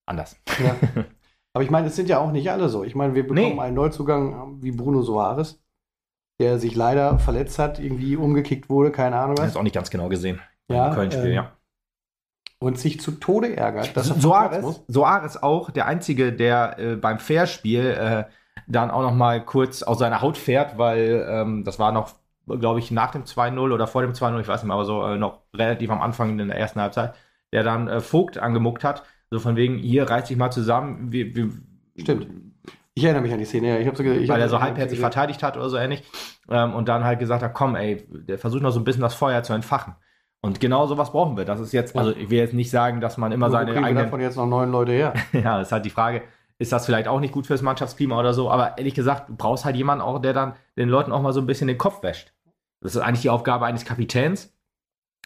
Speaker 1: anders.
Speaker 2: Ja. Aber ich meine, es sind ja auch nicht alle so. Ich meine, wir bekommen
Speaker 1: Nee.
Speaker 2: einen Neuzugang wie Bruno Soares, der sich leider verletzt hat, irgendwie umgekickt wurde, keine Ahnung
Speaker 1: Das
Speaker 2: was.
Speaker 1: ist auch nicht ganz genau gesehen.
Speaker 2: Ja,
Speaker 1: Im Köln-Spiel,
Speaker 2: ähm,
Speaker 1: ja.
Speaker 2: Und sich zu Tode ärgert. dass
Speaker 1: Soares. Soares auch der Einzige, der äh, beim Fairspiel äh, dann auch noch mal kurz aus seiner Haut fährt, weil ähm, das war noch, glaube ich, nach dem 2-0 oder vor dem 2-0, ich weiß nicht mehr, aber so äh, noch relativ am Anfang in der ersten Halbzeit, der dann äh, Vogt angemuckt hat. So von wegen, hier reiß dich mal zusammen. Wir, wir,
Speaker 2: Stimmt. Ich erinnere mich an die Szene, ja. Ich hab's, ich
Speaker 1: weil er so halbherzig verteidigt hat oder so ähnlich. Ähm, und dann halt gesagt hat, komm, ey, der versucht noch so ein bisschen das Feuer zu entfachen. Und genau sowas brauchen wir. Das ist jetzt, also ich will jetzt nicht sagen, dass man immer
Speaker 2: Wo
Speaker 1: seine
Speaker 2: wir
Speaker 1: eigenen
Speaker 2: davon jetzt noch neun Leute her?
Speaker 1: Ja, ist halt die Frage, ist das vielleicht auch nicht gut fürs Mannschaftsklima oder so? Aber ehrlich gesagt, du brauchst halt jemanden auch, der dann den Leuten auch mal so ein bisschen den Kopf wäscht. Das ist eigentlich die Aufgabe eines Kapitäns.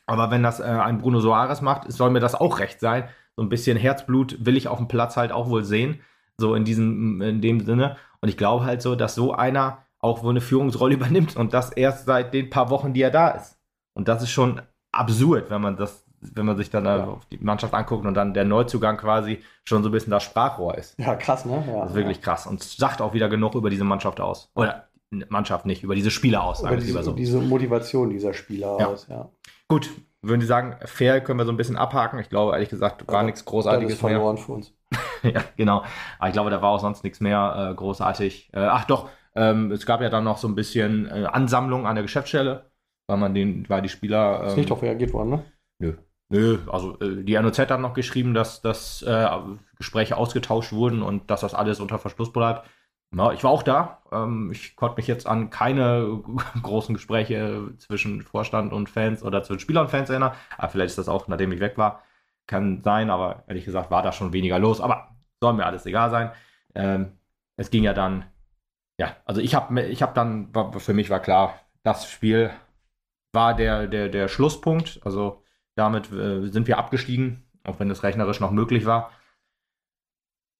Speaker 1: Aber wenn das äh, ein Bruno Soares macht, soll mir das auch recht sein. So ein bisschen Herzblut will ich auf dem Platz halt auch wohl sehen. So in diesem, in dem Sinne. Und ich glaube halt so, dass so einer auch wohl eine Führungsrolle übernimmt und das erst seit den paar Wochen, die er da ist. Und das ist schon absurd, wenn man das, wenn man sich dann
Speaker 2: Ja.
Speaker 1: auf die Mannschaft anguckt und dann der Neuzugang quasi schon so ein bisschen das Sprachrohr ist.
Speaker 2: Ja, krass, ne? Ja,
Speaker 1: Das ist wirklich krass und sagt auch wieder genug über diese Mannschaft aus. Oder Mannschaft nicht, über diese Spieler aus,
Speaker 2: Über diese,
Speaker 1: so.
Speaker 2: diese Motivation dieser Spieler
Speaker 1: Ja.
Speaker 2: aus, ja.
Speaker 1: Gut, würden Sie sagen, fair können wir so ein bisschen abhaken. Ich glaube, ehrlich gesagt, war
Speaker 2: Also,
Speaker 1: nichts Großartiges
Speaker 2: ist
Speaker 1: mehr.
Speaker 2: verloren für uns.
Speaker 1: ja, genau. Aber ich glaube, da war auch sonst nichts mehr äh, großartig. Äh, ach doch, ähm, es gab ja dann noch so ein bisschen äh, Ansammlung an der Geschäftsstelle, weil man den, weil die Spieler.
Speaker 2: Ist
Speaker 1: ähm,
Speaker 2: nicht darauf reagiert worden, ne?
Speaker 1: Nö. Nö, also äh, die NOZ hat noch geschrieben, dass, dass äh, Gespräche ausgetauscht wurden und dass das alles unter Verschluss bleibt. Ja, ich war auch da. Ähm, ich konnte mich jetzt an keine großen Gespräche zwischen Vorstand und Fans oder zwischen Spielern und Fans erinnern. Aber vielleicht ist das auch, nachdem ich weg war. Kann sein, aber ehrlich gesagt war da schon weniger los. Aber soll mir alles egal sein. Ähm, es ging ja dann, ja, also ich habe ich hab dann, für mich war klar, das Spiel war der, der, der Schlusspunkt. Also damit äh, sind wir abgestiegen, auch wenn es rechnerisch noch möglich war.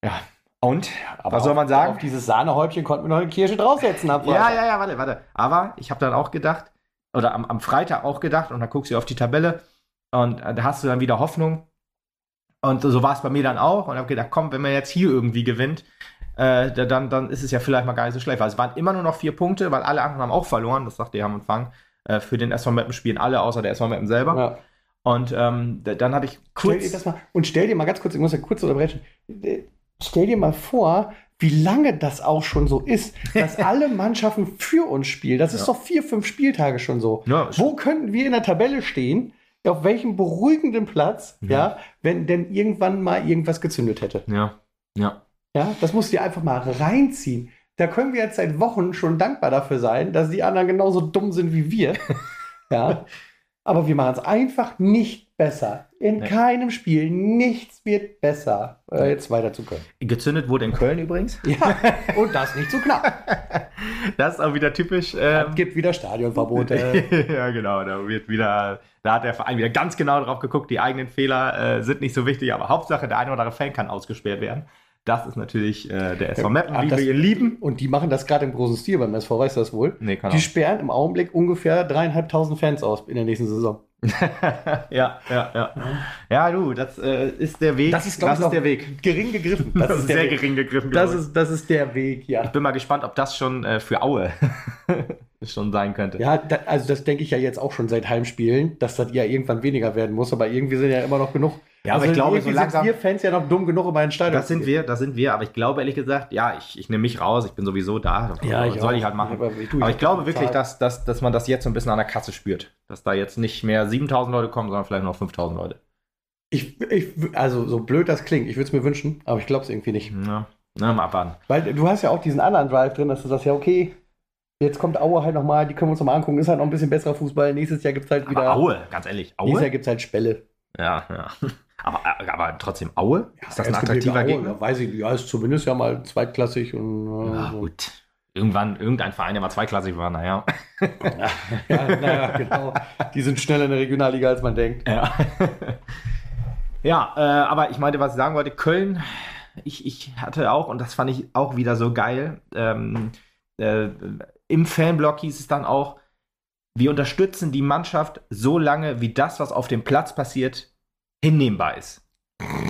Speaker 1: Ja, und was soll man sagen?
Speaker 2: Auf dieses Sahnehäubchen konnten wir noch eine Kirsche draufsetzen. Ab
Speaker 1: Ja, ja, ja, warte, warte. Aber ich habe dann auch gedacht, oder am, am Freitag auch gedacht, und dann guckst du auf die Tabelle und äh, da hast du dann wieder Hoffnung. Und so war es bei mir dann auch. Und habe gedacht, komm, wenn man jetzt hier irgendwie gewinnt, äh, da- dann, dann ist es ja vielleicht mal gar nicht so schlecht. Weil es waren immer nur noch vier Punkte, weil alle anderen haben auch verloren. Das sagte ihr am Anfang. Äh, für den SV Meppen spielen alle außer der SV Meppen selber. Ja. Und ähm, dann hatte ich
Speaker 2: kurz. Stell dir das mal, und stell dir mal ganz kurz, ich muss ja kurz unterbrechen. Stell dir mal vor, wie lange das auch schon so ist, dass alle Mannschaften für uns spielen. Das ist ja. doch vier, fünf Spieltage schon so. Ja, Wo könnten wir in der Tabelle stehen? Auf welchem beruhigenden Platz, ja. ja, wenn denn irgendwann mal irgendwas gezündet hätte?
Speaker 1: Ja, ja.
Speaker 2: Ja, das musst du dir einfach mal reinziehen. Da können wir jetzt seit Wochen schon dankbar dafür sein, dass die anderen genauso dumm sind wie wir. ja. Aber wir machen es einfach nicht besser. In nee. keinem Spiel. Nichts wird besser, äh, jetzt weiter zu können.
Speaker 1: Gezündet wurde in Köln übrigens.
Speaker 2: Ja, und das nicht so knapp.
Speaker 1: das ist auch wieder typisch.
Speaker 2: Ähm, es gibt wieder Stadionverbote.
Speaker 1: ja, genau. Da wird wieder, da hat der Verein wieder ganz genau drauf geguckt. Die eigenen Fehler äh, sind nicht so wichtig, aber Hauptsache, der eine oder andere Fan kann ausgesperrt werden. Das ist natürlich äh, der SV Meppen,
Speaker 2: wie wir ihn lieben. Und die machen das gerade im großen Stil beim SV, weißt du das wohl?
Speaker 1: Nee, kann
Speaker 2: Die auch. sperren im Augenblick ungefähr dreieinhalbtausend Fans aus in der nächsten Saison.
Speaker 1: ja, ja, ja. Ja, du, das äh, ist der Weg.
Speaker 2: Das ist, das ist der Weg.
Speaker 1: Gering gegriffen.
Speaker 2: Das, das ist sehr Weg. gering gegriffen.
Speaker 1: Das ist, das ist der Weg, ja.
Speaker 2: Ich bin mal gespannt, ob das schon äh, für Aue schon sein könnte.
Speaker 1: Ja, da, also das denke ich ja jetzt auch schon seit Heimspielen, dass das ja irgendwann weniger werden muss, aber irgendwie sind ja immer noch genug
Speaker 2: ja, aber also ich glaube,
Speaker 1: so langsam. Sind wir
Speaker 2: Fans ja noch dumm genug, um einen Stadion
Speaker 1: Das sind wir, das sind wir. Aber ich glaube ehrlich gesagt, ja, ich, ich nehme mich raus. Ich bin sowieso da.
Speaker 2: Ja,
Speaker 1: ich soll auch. ich halt machen. Aber ich, aber ich glaube wirklich, dass, dass, dass man das jetzt so ein bisschen an der Kasse spürt. Dass da jetzt nicht mehr 7000 Leute kommen, sondern vielleicht noch 5000 Leute.
Speaker 2: Ich, ich, also so blöd das klingt, ich würde es mir wünschen, aber ich glaube es irgendwie nicht.
Speaker 1: Ja, na, mal abwarten.
Speaker 2: Weil du hast ja auch diesen anderen Drive drin, dass du sagst, ja, okay, Jetzt kommt Aue halt nochmal, die können wir uns nochmal angucken. Ist halt noch ein bisschen besserer Fußball. Nächstes Jahr gibt es halt wieder.
Speaker 1: Aber Aue, ganz ehrlich.
Speaker 2: Aue? Nächstes Jahr gibt es halt Spälle.
Speaker 1: Ja, ja. Aber, aber trotzdem Aue?
Speaker 2: Ja, ist das ein attraktiver Aue, Gegner? weiß ich. Ja, ist zumindest ja mal zweitklassig. Und,
Speaker 1: äh, ja, so. gut. Irgendwann, irgendein Verein, der mal zweiklassig war, naja.
Speaker 2: ja, ja, naja, genau. Die sind schneller in der Regionalliga, als man denkt.
Speaker 1: Ja, ja äh, aber ich meinte, was ich sagen wollte, Köln, ich, ich hatte auch, und das fand ich auch wieder so geil, ähm, äh, im Fanblock hieß es dann auch, wir unterstützen die Mannschaft so lange, wie das, was auf dem Platz passiert, hinnehmbar ist.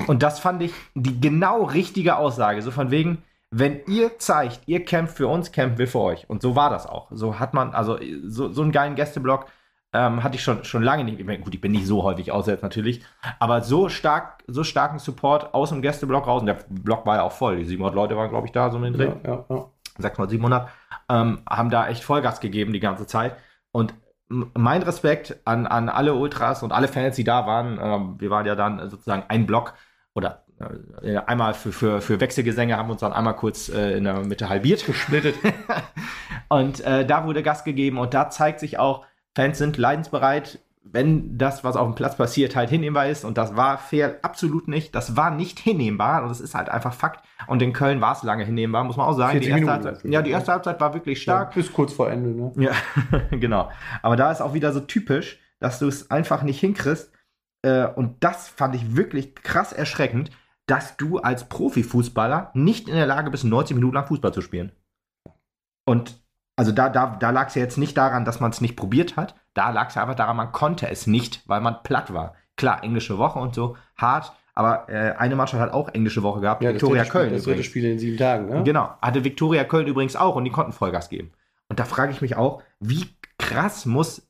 Speaker 1: Und das fand ich die genau richtige Aussage. So von wegen, wenn ihr zeigt, ihr kämpft für uns, kämpfen wir für euch. Und so war das auch. So hat man, also so, so einen geilen Gästeblock ähm, hatte ich schon, schon lange nicht. Ich meine, gut, ich bin nicht so häufig auswärts natürlich, aber so stark, so starken Support aus dem Gästeblock raus. Und der Block war ja auch voll. Die 700 Leute waren, glaube ich, da so mit drin. Ja, ja, ja. 600, 700. Ähm, haben da echt Vollgas gegeben die ganze Zeit. Und mein Respekt an, an alle Ultras und alle Fans, die da waren. Ähm, wir waren ja dann sozusagen ein Block oder äh, einmal für, für, für Wechselgesänge haben wir uns dann einmal kurz äh, in der Mitte halbiert. Gesplittet. und äh, da wurde Gas gegeben und da zeigt sich auch, Fans sind leidensbereit, wenn das, was auf dem Platz passiert, halt hinnehmbar ist. Und das war fair absolut nicht. Das war nicht hinnehmbar. Und das ist halt einfach Fakt. Und in Köln war es lange hinnehmbar, muss man auch sagen. Die erste, Halbzeit, ja, die erste Halbzeit war wirklich stark.
Speaker 2: Ja, bis kurz vor Ende, ne?
Speaker 1: Ja, genau. Aber da ist auch wieder so typisch, dass du es einfach nicht hinkriegst. Äh, und das fand ich wirklich krass erschreckend, dass du als Profifußballer nicht in der Lage bist, 90 Minuten lang Fußball zu spielen. Und also da, da, da lag es ja jetzt nicht daran, dass man es nicht probiert hat. Da lag es einfach daran, man konnte es nicht, weil man platt war. Klar, englische Woche und so, hart. Aber äh, eine Mannschaft hat auch englische Woche gehabt,
Speaker 2: ja, Viktoria Köln. das dritte Spiel in sieben Tagen, ne?
Speaker 1: Genau, hatte Viktoria Köln übrigens auch und die konnten Vollgas geben. Und da frage ich mich auch, wie krass muss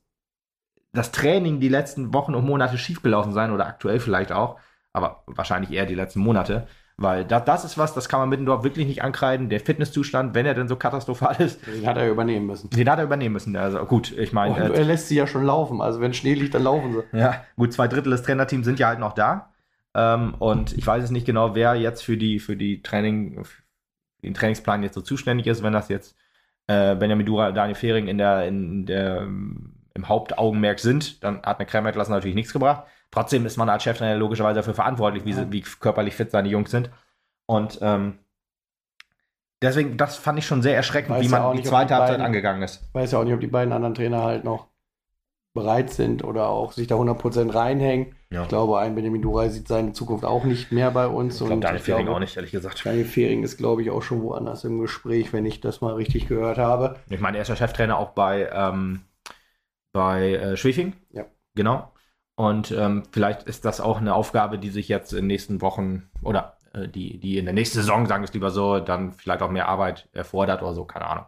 Speaker 1: das Training die letzten Wochen und Monate schiefgelaufen sein oder aktuell vielleicht auch, aber wahrscheinlich eher die letzten Monate, weil da, das ist was, das kann man Mittendorf wirklich nicht ankreiden. Der Fitnesszustand, wenn er denn so katastrophal ist.
Speaker 2: Den hat er übernehmen müssen.
Speaker 1: Den hat er übernehmen müssen. Also gut, ich meine.
Speaker 2: Oh, er lässt sie ja schon laufen. Also wenn Schnee liegt, dann laufen sie.
Speaker 1: Ja, gut, zwei Drittel des Trainerteams sind ja halt noch da. Ähm, und ich weiß es nicht genau, wer jetzt für die, für die Training, für den Trainingsplan jetzt so zuständig ist, wenn das jetzt äh, Benjamin Dura, Daniel Fehring in der, in der, im Hauptaugenmerk sind, dann hat eine Kremmerklasse natürlich nichts gebracht. Trotzdem ist man als Cheftrainer logischerweise dafür verantwortlich, wie, sie, wie körperlich fit seine Jungs sind. Und ähm, deswegen, das fand ich schon sehr erschreckend, weiß wie man ja die zweite die Halbzeit angegangen ist.
Speaker 2: Weiß ja auch nicht, ob die beiden anderen Trainer halt noch bereit sind oder auch sich da 100% reinhängen. Ja. Ich glaube, ein Benjamin Duray sieht seine Zukunft auch nicht mehr bei uns.
Speaker 1: Ich glaube, Daniel Fehring auch nicht, ehrlich gesagt.
Speaker 2: Daniel Fehring ist, glaube ich, auch schon woanders im Gespräch, wenn ich das mal richtig gehört habe.
Speaker 1: Ich meine, er ist ja Cheftrainer auch bei, ähm, bei äh, Schwefing.
Speaker 2: Ja.
Speaker 1: Genau. Und ähm, vielleicht ist das auch eine Aufgabe, die sich jetzt in den nächsten Wochen oder äh, die, die in der nächsten Saison, sagen wir es lieber so, dann vielleicht auch mehr Arbeit erfordert oder so, keine Ahnung.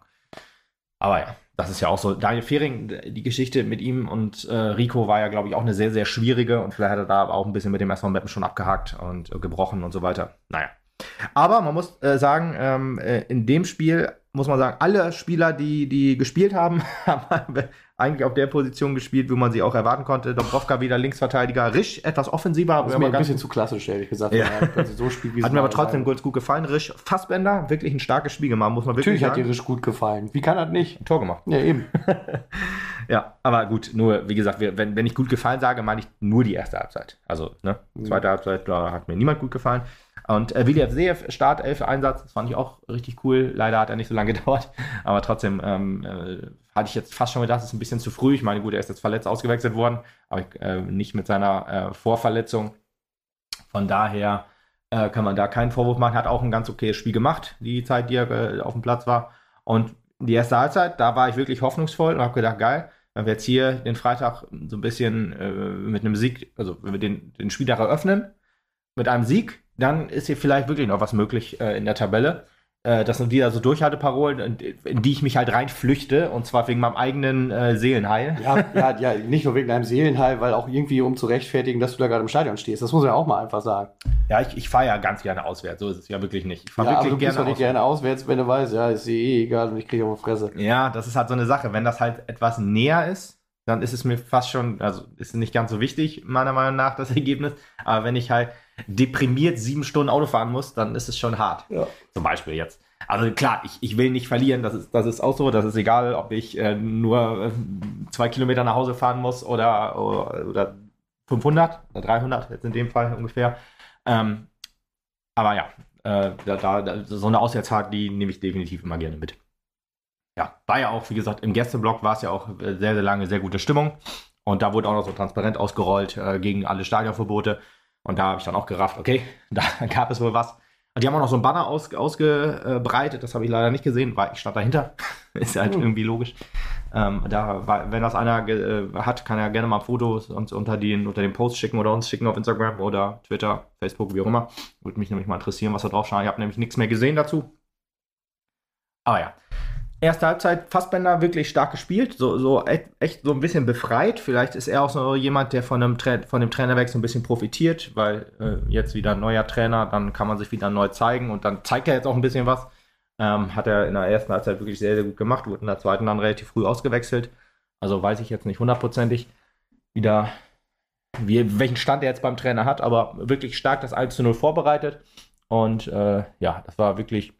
Speaker 1: Aber ja, das ist ja auch so. Daniel Fehring, die Geschichte mit ihm und äh, Rico war ja, glaube ich, auch eine sehr, sehr schwierige und vielleicht hat er da auch ein bisschen mit dem SV Meppen schon abgehakt und äh, gebrochen und so weiter. Naja. Aber man muss äh, sagen, ähm, äh, in dem Spiel muss man sagen, alle Spieler, die, die gespielt haben, haben eigentlich auf der Position gespielt, wo man sie auch erwarten konnte. Dobrovka wieder Linksverteidiger, Risch etwas offensiver.
Speaker 2: Das ist mir ein bisschen zu klassisch, ehrlich gesagt.
Speaker 1: Ja. so spielt, wie hat mir aber trotzdem ganz gut gefallen. Risch Fassbender, wirklich ein starkes Spiel gemacht, muss man wirklich
Speaker 2: Natürlich sagen. hat dir Risch gut gefallen. Wie kann das nicht?
Speaker 1: Ein Tor gemacht.
Speaker 2: Ja, eben.
Speaker 1: ja, aber gut, nur, wie gesagt, wenn, wenn ich gut gefallen sage, meine ich nur die erste Halbzeit. Also, ne, mhm. zweite Halbzeit, da hat mir niemand gut gefallen. Und äh, Willi Seev, Startelf-Einsatz, das fand ich auch richtig cool. Leider hat er nicht so lange gedauert, aber trotzdem ähm, äh, hatte ich jetzt fast schon gedacht, es ist ein bisschen zu früh. Ich meine, gut, er ist jetzt verletzt ausgewechselt worden, aber äh, nicht mit seiner äh, Vorverletzung. Von daher äh, kann man da keinen Vorwurf machen. Hat auch ein ganz okayes Spiel gemacht, die Zeit, die er äh, auf dem Platz war. Und die erste Halbzeit, da war ich wirklich hoffnungsvoll und habe gedacht, geil, wenn wir jetzt hier den Freitag so ein bisschen mit einem Sieg, also wenn wir den, den Spieltag eröffnen, mit einem Sieg, dann ist hier vielleicht wirklich noch was möglich äh, in der Tabelle. Äh, das sind wieder so Durchhalteparolen, in die ich mich halt reinflüchte, und zwar wegen meinem eigenen äh, Seelenheil.
Speaker 2: Ja, ja, ja, nicht nur wegen deinem Seelenheil, weil auch irgendwie, um zu rechtfertigen, dass du da gerade im Stadion stehst. Das muss man ja auch mal einfach sagen.
Speaker 1: Ja, ich, ich fahre ja ganz gerne auswärts, so ist es ja wirklich nicht. Ich
Speaker 2: fahre
Speaker 1: ja,
Speaker 2: wirklich du gerne, auswärts. gerne auswärts, wenn du weißt, ja, ist eh egal und ich kriege auf die Fresse.
Speaker 1: Ja, das ist halt so eine Sache. Wenn das halt etwas näher ist, dann ist es mir fast schon, also ist nicht ganz so wichtig, meiner Meinung nach, das Ergebnis. Aber wenn ich halt deprimiert sieben Stunden Auto fahren muss, dann ist es schon hart. Ja. Zum Beispiel jetzt. Also klar, ich, ich will nicht verlieren, das ist, das ist auch so. Das ist egal, ob ich äh, nur äh, zwei Kilometer nach Hause fahren muss oder, oder, oder 500 oder 300, jetzt in dem Fall ungefähr. Ähm, aber ja, äh, da, da, so eine Auswärtsfahrt, die nehme ich definitiv immer gerne mit. Ja, war ja auch, wie gesagt, im Gästeblock war es ja auch äh, sehr, sehr lange sehr gute Stimmung. Und da wurde auch noch so transparent ausgerollt äh, gegen alle Stadionverbote. Und da habe ich dann auch gerafft, okay, da gab es wohl was. Und die haben auch noch so ein Banner aus, ausgebreitet, das habe ich leider nicht gesehen, weil ich stand dahinter. ist halt mhm. irgendwie logisch. Ähm, da, wenn das einer äh, hat, kann er gerne mal Fotos uns unter den, unter den Post schicken oder uns schicken auf Instagram oder Twitter, Facebook, wie auch immer. Würde mich nämlich mal interessieren, was da drauf steht. Ich habe nämlich nichts mehr gesehen dazu. Aber ja, erste Halbzeit Fassbender wirklich stark gespielt, so, so echt so ein bisschen befreit. Vielleicht ist er auch so jemand, der von, einem Tra von dem Trainerwechsel ein bisschen profitiert, weil äh, jetzt wieder ein neuer Trainer, dann kann man sich wieder neu zeigen und dann zeigt er jetzt auch ein bisschen was. Ähm, hat er in der ersten Halbzeit wirklich sehr, sehr gut gemacht, wurde in der zweiten dann relativ früh ausgewechselt. Also weiß ich jetzt nicht hundertprozentig wieder, wie, welchen Stand er jetzt beim Trainer hat, aber wirklich stark das 1 zu 0 vorbereitet. Und äh, ja, das war wirklich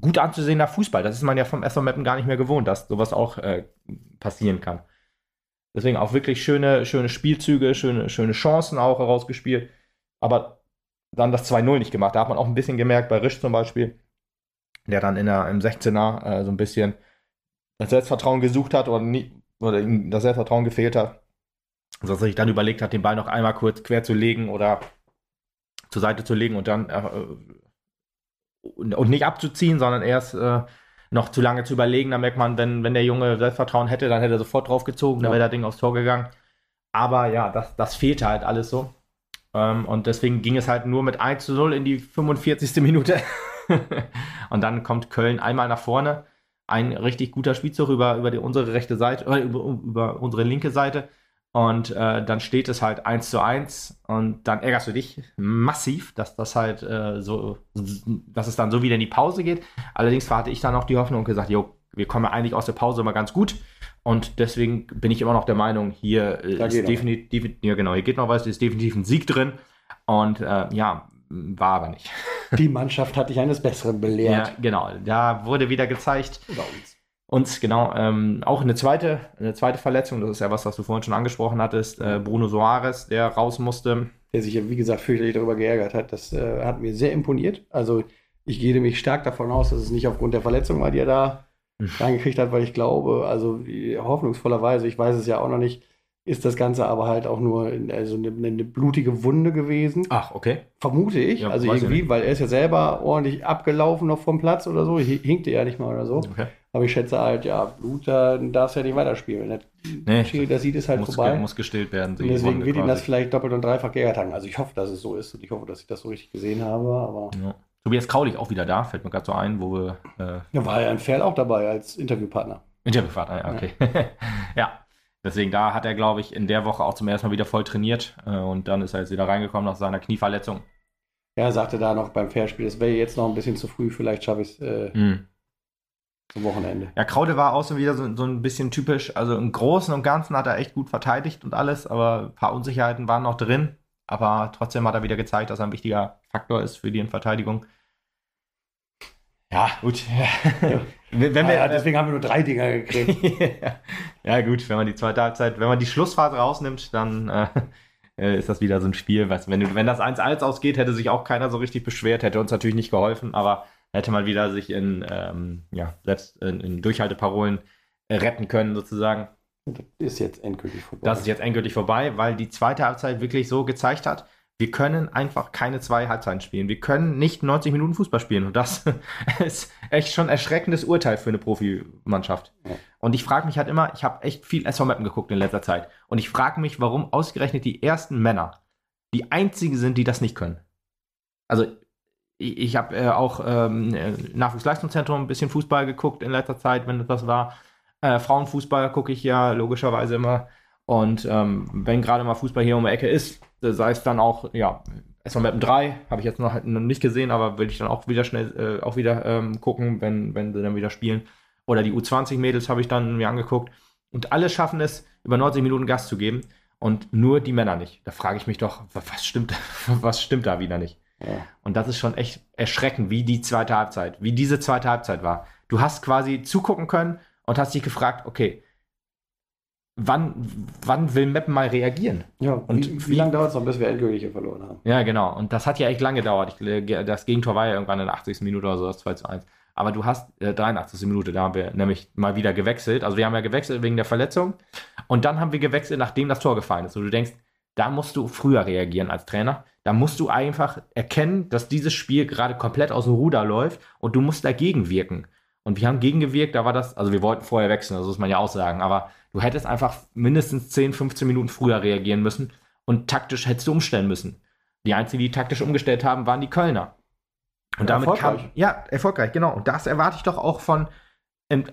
Speaker 1: gut anzusehener Fußball. Das ist man ja vom SV Mappen gar nicht mehr gewohnt, dass sowas auch äh, passieren kann. Deswegen auch wirklich schöne, schöne Spielzüge, schöne, schöne Chancen auch herausgespielt. Aber dann das 2-0 nicht gemacht. Da hat man auch ein bisschen gemerkt, bei Risch zum Beispiel, der dann in der, im 16er äh, so ein bisschen das Selbstvertrauen gesucht hat oder, nie, oder ihm das Selbstvertrauen gefehlt hat. Dass er sich dann überlegt hat, den Ball noch einmal kurz quer zu legen oder zur Seite zu legen und dann äh, und nicht abzuziehen, sondern erst äh, noch zu lange zu überlegen. Da merkt man, wenn, wenn der Junge Selbstvertrauen hätte, dann hätte er sofort draufgezogen, ja. dann wäre das Ding aufs Tor gegangen. Aber ja, das, das fehlte halt alles so. Ähm, und deswegen ging es halt nur mit 1 zu 0 in die 45. Minute. und dann kommt Köln einmal nach vorne. Ein richtig guter Spielzug über, über die, unsere rechte Seite, äh, über, über unsere linke Seite. Und äh, dann steht es halt 1 zu 1 und dann ärgerst du dich massiv, dass das halt äh, so, dass es dann so wieder in die Pause geht. Allerdings hatte ich dann auch die Hoffnung und gesagt, jo, wir kommen ja eigentlich aus der Pause immer ganz gut. Und deswegen bin ich immer noch der Meinung, hier äh, ist definitiv, ja genau, hier geht noch was, ist definitiv ein Sieg drin. Und äh, ja, war aber nicht.
Speaker 2: Die Mannschaft hat dich eines Besseren belehrt.
Speaker 1: Ja, genau. Da wurde wieder gezeigt, uns genau, ähm, auch eine zweite, eine zweite Verletzung, das ist ja was, was du vorhin schon angesprochen hattest, äh, Bruno Soares, der raus musste.
Speaker 2: Der sich ja, wie gesagt, fürchterlich darüber geärgert hat. Das äh, hat mir sehr imponiert. Also ich gehe nämlich stark davon aus, dass es nicht aufgrund der Verletzung war, die er da hm. reingekriegt hat, weil ich glaube, also hoffnungsvollerweise, ich weiß es ja auch noch nicht, ist das Ganze aber halt auch nur also eine, eine blutige Wunde gewesen.
Speaker 1: Ach, okay.
Speaker 2: Vermute ich. Ja, also irgendwie, weil er ist ja selber ordentlich abgelaufen noch vom Platz oder so. Hinkte er nicht mal oder so. Okay. Aber ich schätze halt, ja, Blut, da darfst du ja nicht weiterspielen.
Speaker 1: Nee,
Speaker 2: das sieht es halt
Speaker 1: muss,
Speaker 2: vorbei.
Speaker 1: Muss gestillt werden.
Speaker 2: Und deswegen wird ihm das vielleicht doppelt und dreifach geärgert haben. Also ich hoffe, dass es so ist und ich hoffe, dass ich das so richtig gesehen habe. Aber
Speaker 1: ja. Tobias Kraulich auch wieder da, fällt mir gerade so ein, wo wir.
Speaker 2: Äh ja, war ja ein Pferd auch dabei als Interviewpartner.
Speaker 1: In Tierbeck ah, okay. Ja. ja. Deswegen, da hat er, glaube ich, in der Woche auch zum ersten Mal wieder voll trainiert. Äh, und dann ist er jetzt wieder reingekommen nach seiner Knieverletzung.
Speaker 2: Ja, er sagte da noch beim Fairspiel, das wäre jetzt noch ein bisschen zu früh, vielleicht schaffe ich es äh, mm. Zum Wochenende.
Speaker 1: Ja, Kraude war auch so wieder so, so, ein bisschen typisch. Also im Großen und Ganzen hat er echt gut verteidigt und alles, aber ein paar Unsicherheiten waren noch drin. Aber trotzdem hat er wieder gezeigt, dass er ein wichtiger Faktor ist für die Verteidigung.
Speaker 2: Ja, gut. Ja. wenn wir, ja, deswegen haben wir nur drei Dinger gekriegt.
Speaker 1: ja, gut, wenn man die zweite Halbzeit, wenn man die Schlussphase rausnimmt, dann äh, äh ist das wieder so ein Spiel. Was, wenn, wenn das 1-1 ausgeht, hätte sich auch keiner so richtig beschwert, hätte uns natürlich nicht geholfen, aber hätte man wieder sich in, ähm, ja, selbst in, in Durchhalteparolen äh, retten können, sozusagen.
Speaker 2: Das ist jetzt endgültig
Speaker 1: vorbei. Das ist jetzt endgültig vorbei, weil die zweite Halbzeit wirklich so gezeigt hat, wir können einfach keine zwei Halbzeiten spielen. Wir können nicht 90 Minuten Fußball spielen. Und das ist echt schon ein erschreckendes Urteil für eine Profimannschaft. Ja. Und ich frage mich halt immer, ich habe echt viel SV Mappen geguckt in letzter Zeit. Und ich frage mich, warum ausgerechnet die ersten Männer die einzigen sind, die das nicht können. Also ich, ich habe äh, auch ähm, Nachwuchsleistungszentrum ein bisschen Fußball geguckt in letzter Zeit, wenn das war. Äh, Frauenfußball gucke ich ja logischerweise immer. Und ähm, wenn gerade mal Fußball hier um die Ecke ist, sei es dann auch, ja, SV Mappen 3, habe ich jetzt noch, noch nicht gesehen, aber will ich dann auch wieder schnell äh, auch wieder ähm, gucken, wenn, wenn sie dann wieder spielen. Oder die U20-Mädels habe ich dann mir angeguckt. Und alle schaffen es, über 90 Minuten Gas zu geben und nur die Männer nicht. Da frage ich mich doch, was stimmt, was stimmt da wieder nicht? Ja. Und das ist schon echt erschreckend, wie die zweite Halbzeit, wie diese zweite Halbzeit war. Du hast quasi zugucken können und hast dich gefragt, okay, wann, wann will Meppen mal reagieren?
Speaker 2: Ja, und wie, wie, wie lange dauert es noch, bis wir endgültig hier verloren haben?
Speaker 1: Ja, genau. Und das hat ja echt lange gedauert. Ich, das Gegentor war ja irgendwann in der 80. Minute oder so, das 2 zu 1. Aber du hast äh, 83. Minute, da haben wir nämlich mal wieder gewechselt. Also wir haben ja gewechselt wegen der Verletzung. Und dann haben wir gewechselt, nachdem das Tor gefallen ist. Und du denkst, da musst du früher reagieren als Trainer. Da musst du einfach erkennen, dass dieses Spiel gerade komplett aus dem Ruder läuft und du musst dagegen wirken. Und wir haben gegengewirkt, da war das, also wir wollten vorher wechseln, das muss man ja auch sagen, aber du hättest einfach mindestens 10, 15 Minuten früher reagieren müssen und taktisch hättest du umstellen müssen. Die einzigen, die taktisch umgestellt haben, waren die Kölner. Und ja, damit erfolgreich. kam, ja, erfolgreich, genau. Und das erwarte ich doch auch von,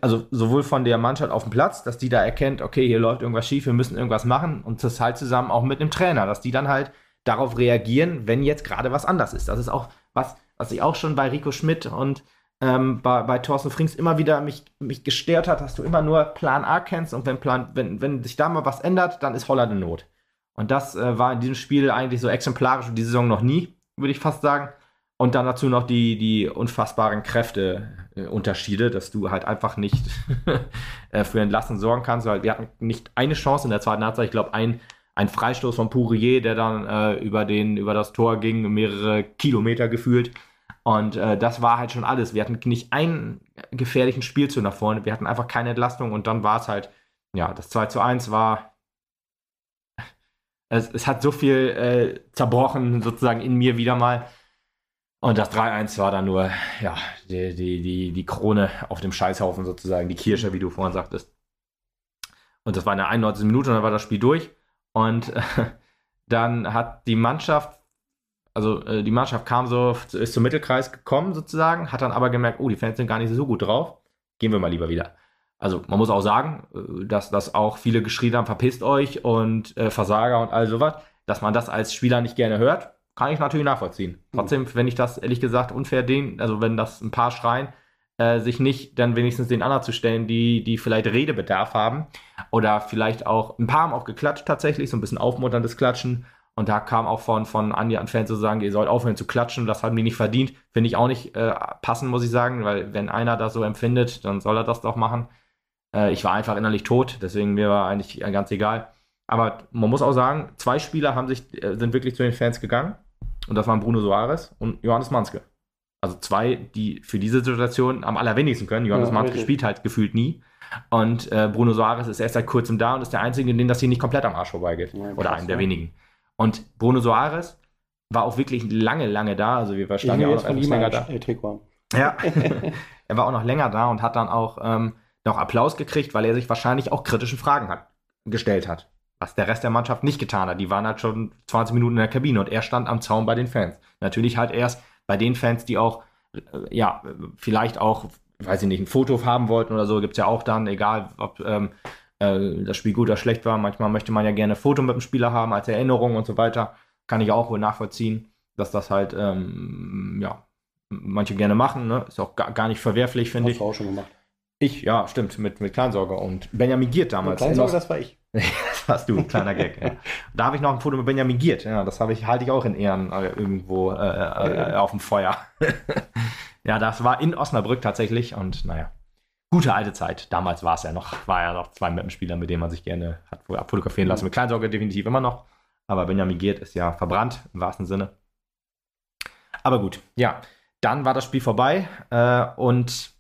Speaker 1: also sowohl von der Mannschaft auf dem Platz, dass die da erkennt, okay, hier läuft irgendwas schief, wir müssen irgendwas machen und das halt zusammen auch mit dem Trainer, dass die dann halt darauf reagieren, wenn jetzt gerade was anders ist. Das ist auch was, was ich auch schon bei Rico Schmidt und ähm, bei, bei Thorsten Frings immer wieder mich, mich gestört hat, dass du immer nur Plan A kennst und wenn, Plan, wenn, wenn sich da mal was ändert, dann ist Holland in Not. Und das äh, war in diesem Spiel eigentlich so exemplarisch für die Saison noch nie, würde ich fast sagen. Und dann dazu noch die, die unfassbaren Kräfteunterschiede, äh, dass du halt einfach nicht äh, für Entlassen sorgen kannst, weil wir hatten nicht eine Chance in der zweiten Halbzeit. Ich glaube, ein, ein Freistoß von Pourier, der dann äh, über, den, über das Tor ging, mehrere Kilometer gefühlt. Und äh, das war halt schon alles. Wir hatten nicht einen gefährlichen Spielzug nach vorne. Wir hatten einfach keine Entlastung und dann war es halt, ja, das 2 zu 1 war. Es, es hat so viel äh, zerbrochen, sozusagen in mir wieder mal. Und das 3-1 war dann nur, ja, die, die, die, die Krone auf dem Scheißhaufen sozusagen, die Kirsche, wie du vorhin sagtest. Und das war in der 91. Minute und dann war das Spiel durch. Und äh, dann hat die Mannschaft also äh, die Mannschaft kam so, ist zum Mittelkreis gekommen sozusagen, hat dann aber gemerkt, oh, die Fans sind gar nicht so gut drauf, gehen wir mal lieber wieder. Also man muss auch sagen, äh, dass, dass auch viele geschrien haben, verpisst euch und äh, Versager und all sowas, dass man das als Spieler nicht gerne hört, kann ich natürlich nachvollziehen. Mhm. Trotzdem, wenn ich das ehrlich gesagt unfair den, also wenn das ein paar schreien, äh, sich nicht dann wenigstens den anderen zu stellen, die, die vielleicht Redebedarf haben oder vielleicht auch, ein paar haben auch geklatscht tatsächlich, so ein bisschen aufmunterndes Klatschen und da kam auch von, von Andi an Fans zu sagen, ihr sollt aufhören zu klatschen, das haben die nicht verdient. Finde ich auch nicht äh, passend, muss ich sagen, weil wenn einer das so empfindet, dann soll er das doch machen. Äh, ich war einfach innerlich tot, deswegen mir war eigentlich ganz egal. Aber man muss auch sagen, zwei Spieler haben sich, äh, sind wirklich zu den Fans gegangen. Und das waren Bruno Soares und Johannes Manske. Also zwei, die für diese Situation am allerwenigsten können. Johannes ja, Manske spielt halt gefühlt nie. Und äh, Bruno Soares ist erst seit kurzem da und ist der Einzige, in dem das hier nicht komplett am Arsch vorbeigeht. Ja, Oder einen der wenigen. Und Bruno Soares war auch wirklich lange, lange da. Also wir standen ja auch noch etwas länger da. Ja, er war auch noch länger da und hat dann auch ähm, noch Applaus gekriegt, weil er sich wahrscheinlich auch kritischen Fragen hat, gestellt hat. Was der Rest der Mannschaft nicht getan hat. Die waren halt schon 20 Minuten in der Kabine und er stand am Zaun bei den Fans. Natürlich halt erst bei den Fans, die auch, äh, ja, vielleicht auch weiß ich nicht, ein Foto haben wollten oder so, gibt es ja auch dann, egal ob ähm, äh, das Spiel gut oder schlecht war. Manchmal möchte man ja gerne ein Foto mit dem Spieler haben als Erinnerung und so weiter. Kann ich auch wohl nachvollziehen, dass das halt, ähm, ja, manche gerne machen. Ne? Ist auch gar, gar nicht verwerflich, finde ich.
Speaker 2: Hast du auch schon gemacht.
Speaker 1: Ich, ja, stimmt, mit, mit Kleinsorger und Benjamin Giert damals.
Speaker 2: Kleinsorger, das war ich.
Speaker 1: das warst du, kleiner Gag. ja. Da habe ich noch ein Foto mit Benjamin Giert. Ja, das ich, halte ich auch in Ehren äh, irgendwo äh, äh, auf dem Feuer. ja, das war in Osnabrück tatsächlich und naja. Gute alte Zeit. Damals war es ja noch, war ja noch zwei Mappenspieler, mit denen man sich gerne hat fotografieren lassen. Mit Kleinsorge definitiv immer noch. Aber Benjamin Giert ist ja verbrannt, im wahrsten Sinne. Aber gut, ja. Dann war das Spiel vorbei äh, und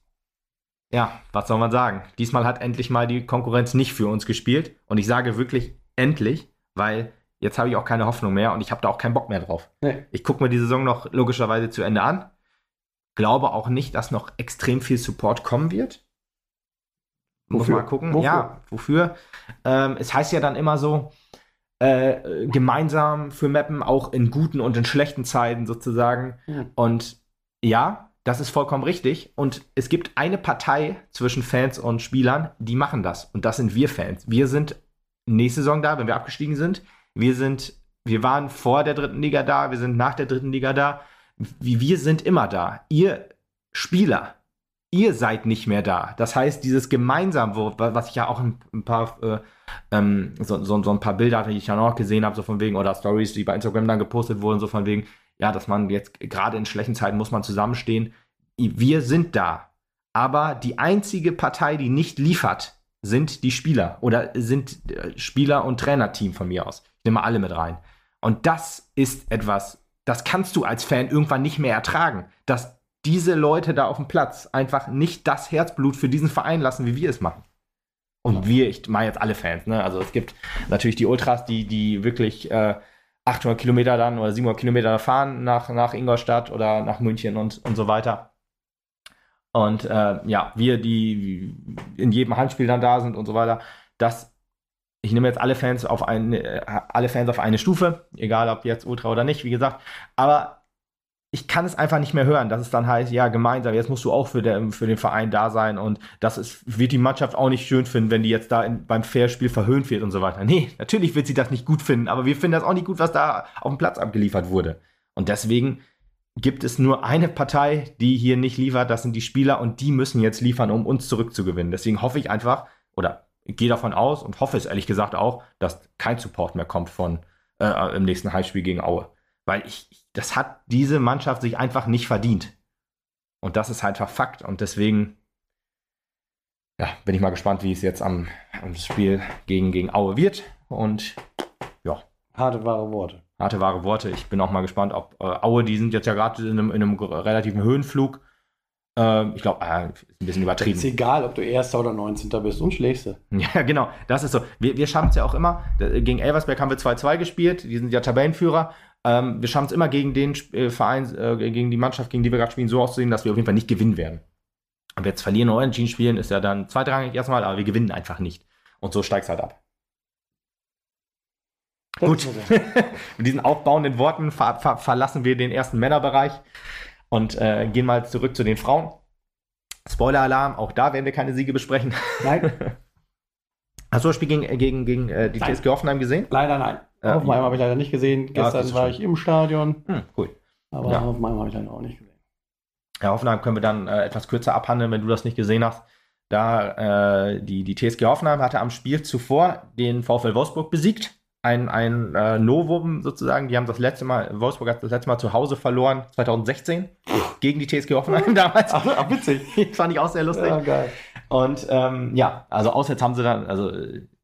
Speaker 1: ja, was soll man sagen? Diesmal hat endlich mal die Konkurrenz nicht für uns gespielt. Und ich sage wirklich endlich, weil jetzt habe ich auch keine Hoffnung mehr und ich habe da auch keinen Bock mehr drauf. Nee. Ich gucke mir die Saison noch logischerweise zu Ende an. Glaube auch nicht, dass noch extrem viel Support kommen wird. Muss wofür? mal gucken. Wofür? Ja, wofür? Ähm, es heißt ja dann immer so, äh, gemeinsam für Mappen, auch in guten und in schlechten Zeiten sozusagen. Mhm. Und ja, das ist vollkommen richtig. Und es gibt eine Partei zwischen Fans und Spielern, die machen das. Und das sind wir Fans. Wir sind nächste Saison da, wenn wir abgestiegen sind. Wir sind, wir waren vor der dritten Liga da, wir sind nach der dritten Liga da. Wir sind immer da. Ihr Spieler, ihr seid nicht mehr da. Das heißt, dieses gemeinsam, wo, was ich ja auch ein, paar, äh, ähm, so, so, so, ein paar Bilder, die ich ja noch gesehen habe, so von wegen, oder Stories, die bei Instagram dann gepostet wurden, so von wegen, ja, dass man jetzt gerade in schlechten Zeiten muss man zusammenstehen. Wir sind da. Aber die einzige Partei, die nicht liefert, sind die Spieler oder sind äh, Spieler und Trainerteam von mir aus. Ich nehme alle mit rein. Und das ist etwas, das kannst du als Fan irgendwann nicht mehr ertragen, dass diese Leute da auf dem Platz einfach nicht das Herzblut für diesen Verein lassen, wie wir es machen. Und wir, ich meine jetzt alle Fans, ne? Also es gibt natürlich die Ultras, die, die wirklich äh, 800 Kilometer dann oder 700 Kilometer fahren nach, nach Ingolstadt oder nach München und, und so weiter. Und äh, ja, wir, die in jedem Handspiel dann da sind und so weiter, das, ich nehme jetzt alle Fans auf eine, alle Fans auf eine Stufe, egal ob jetzt Ultra oder nicht, wie gesagt, aber ich kann es einfach nicht mehr hören, dass es dann heißt, ja, gemeinsam, jetzt musst du auch für, der, für den Verein da sein und das ist, wird die Mannschaft auch nicht schön finden, wenn die jetzt da in, beim Fairspiel verhöhnt wird und so weiter. Nee, natürlich wird sie das nicht gut finden, aber wir finden das auch nicht gut, was da auf dem Platz abgeliefert wurde. Und deswegen gibt es nur eine Partei, die hier nicht liefert, das sind die Spieler und die müssen jetzt liefern, um uns zurückzugewinnen. Deswegen hoffe ich einfach, oder gehe davon aus und hoffe es ehrlich gesagt auch, dass kein Support mehr kommt von äh, im nächsten Heimspiel gegen Aue. Weil ich, das hat diese Mannschaft sich einfach nicht verdient. Und das ist einfach Fakt. Und deswegen ja, bin ich mal gespannt, wie es jetzt am, am Spiel gegen, gegen Aue wird. Und ja.
Speaker 2: Harte, wahre Worte.
Speaker 1: Harte, wahre Worte. Ich bin auch mal gespannt, ob äh, Aue, die sind jetzt ja gerade in einem, in einem relativen Höhenflug. Äh, ich glaube, äh, ist ein bisschen übertrieben. Es
Speaker 2: ist egal, ob du Erster oder 19. bist und schlägst
Speaker 1: Ja, genau. Das ist so. Wir, wir schaffen es ja auch immer. Gegen Elversberg haben wir 2-2 gespielt. Die sind ja Tabellenführer. Ähm, wir schaffen es immer gegen den äh, Verein, äh, gegen die Mannschaft, gegen die wir gerade spielen, so auszusehen, dass wir auf jeden Fall nicht gewinnen werden. Und wir jetzt verlieren oder unentschieden spielen, ist ja dann zweitrangig erstmal, aber wir gewinnen einfach nicht. Und so steigt es halt ab. Das Gut, mit diesen aufbauenden Worten ver ver verlassen wir den ersten Männerbereich und äh, gehen mal zurück zu den Frauen. Spoiler-Alarm, auch da werden wir keine Siege besprechen. Nein. Hast du das Spiel gegen, gegen, gegen äh, die TSG Hoffenheim gesehen?
Speaker 2: Leider nein. Äh, Hoffenheim habe ich leider nicht gesehen. Gestern ja, war ich im Stadion. Hm, cool. Aber ja. Hoffenheim habe ich leider auch nicht gesehen.
Speaker 1: Ja, Hoffenheim können wir dann äh, etwas kürzer abhandeln, wenn du das nicht gesehen hast. Da äh, die, die TSG Hoffenheim hatte am Spiel zuvor den VfL Wolfsburg besiegt. Ein, ein äh, Novum sozusagen. Die haben das letzte Mal, Wolfsburg hat das letzte Mal zu Hause verloren, 2016, gegen die TSG Hoffenheim damals.
Speaker 2: Ach, ach witzig.
Speaker 1: Fand ich auch sehr lustig. Ja, geil. Und ähm, ja, also auswärts haben sie dann, also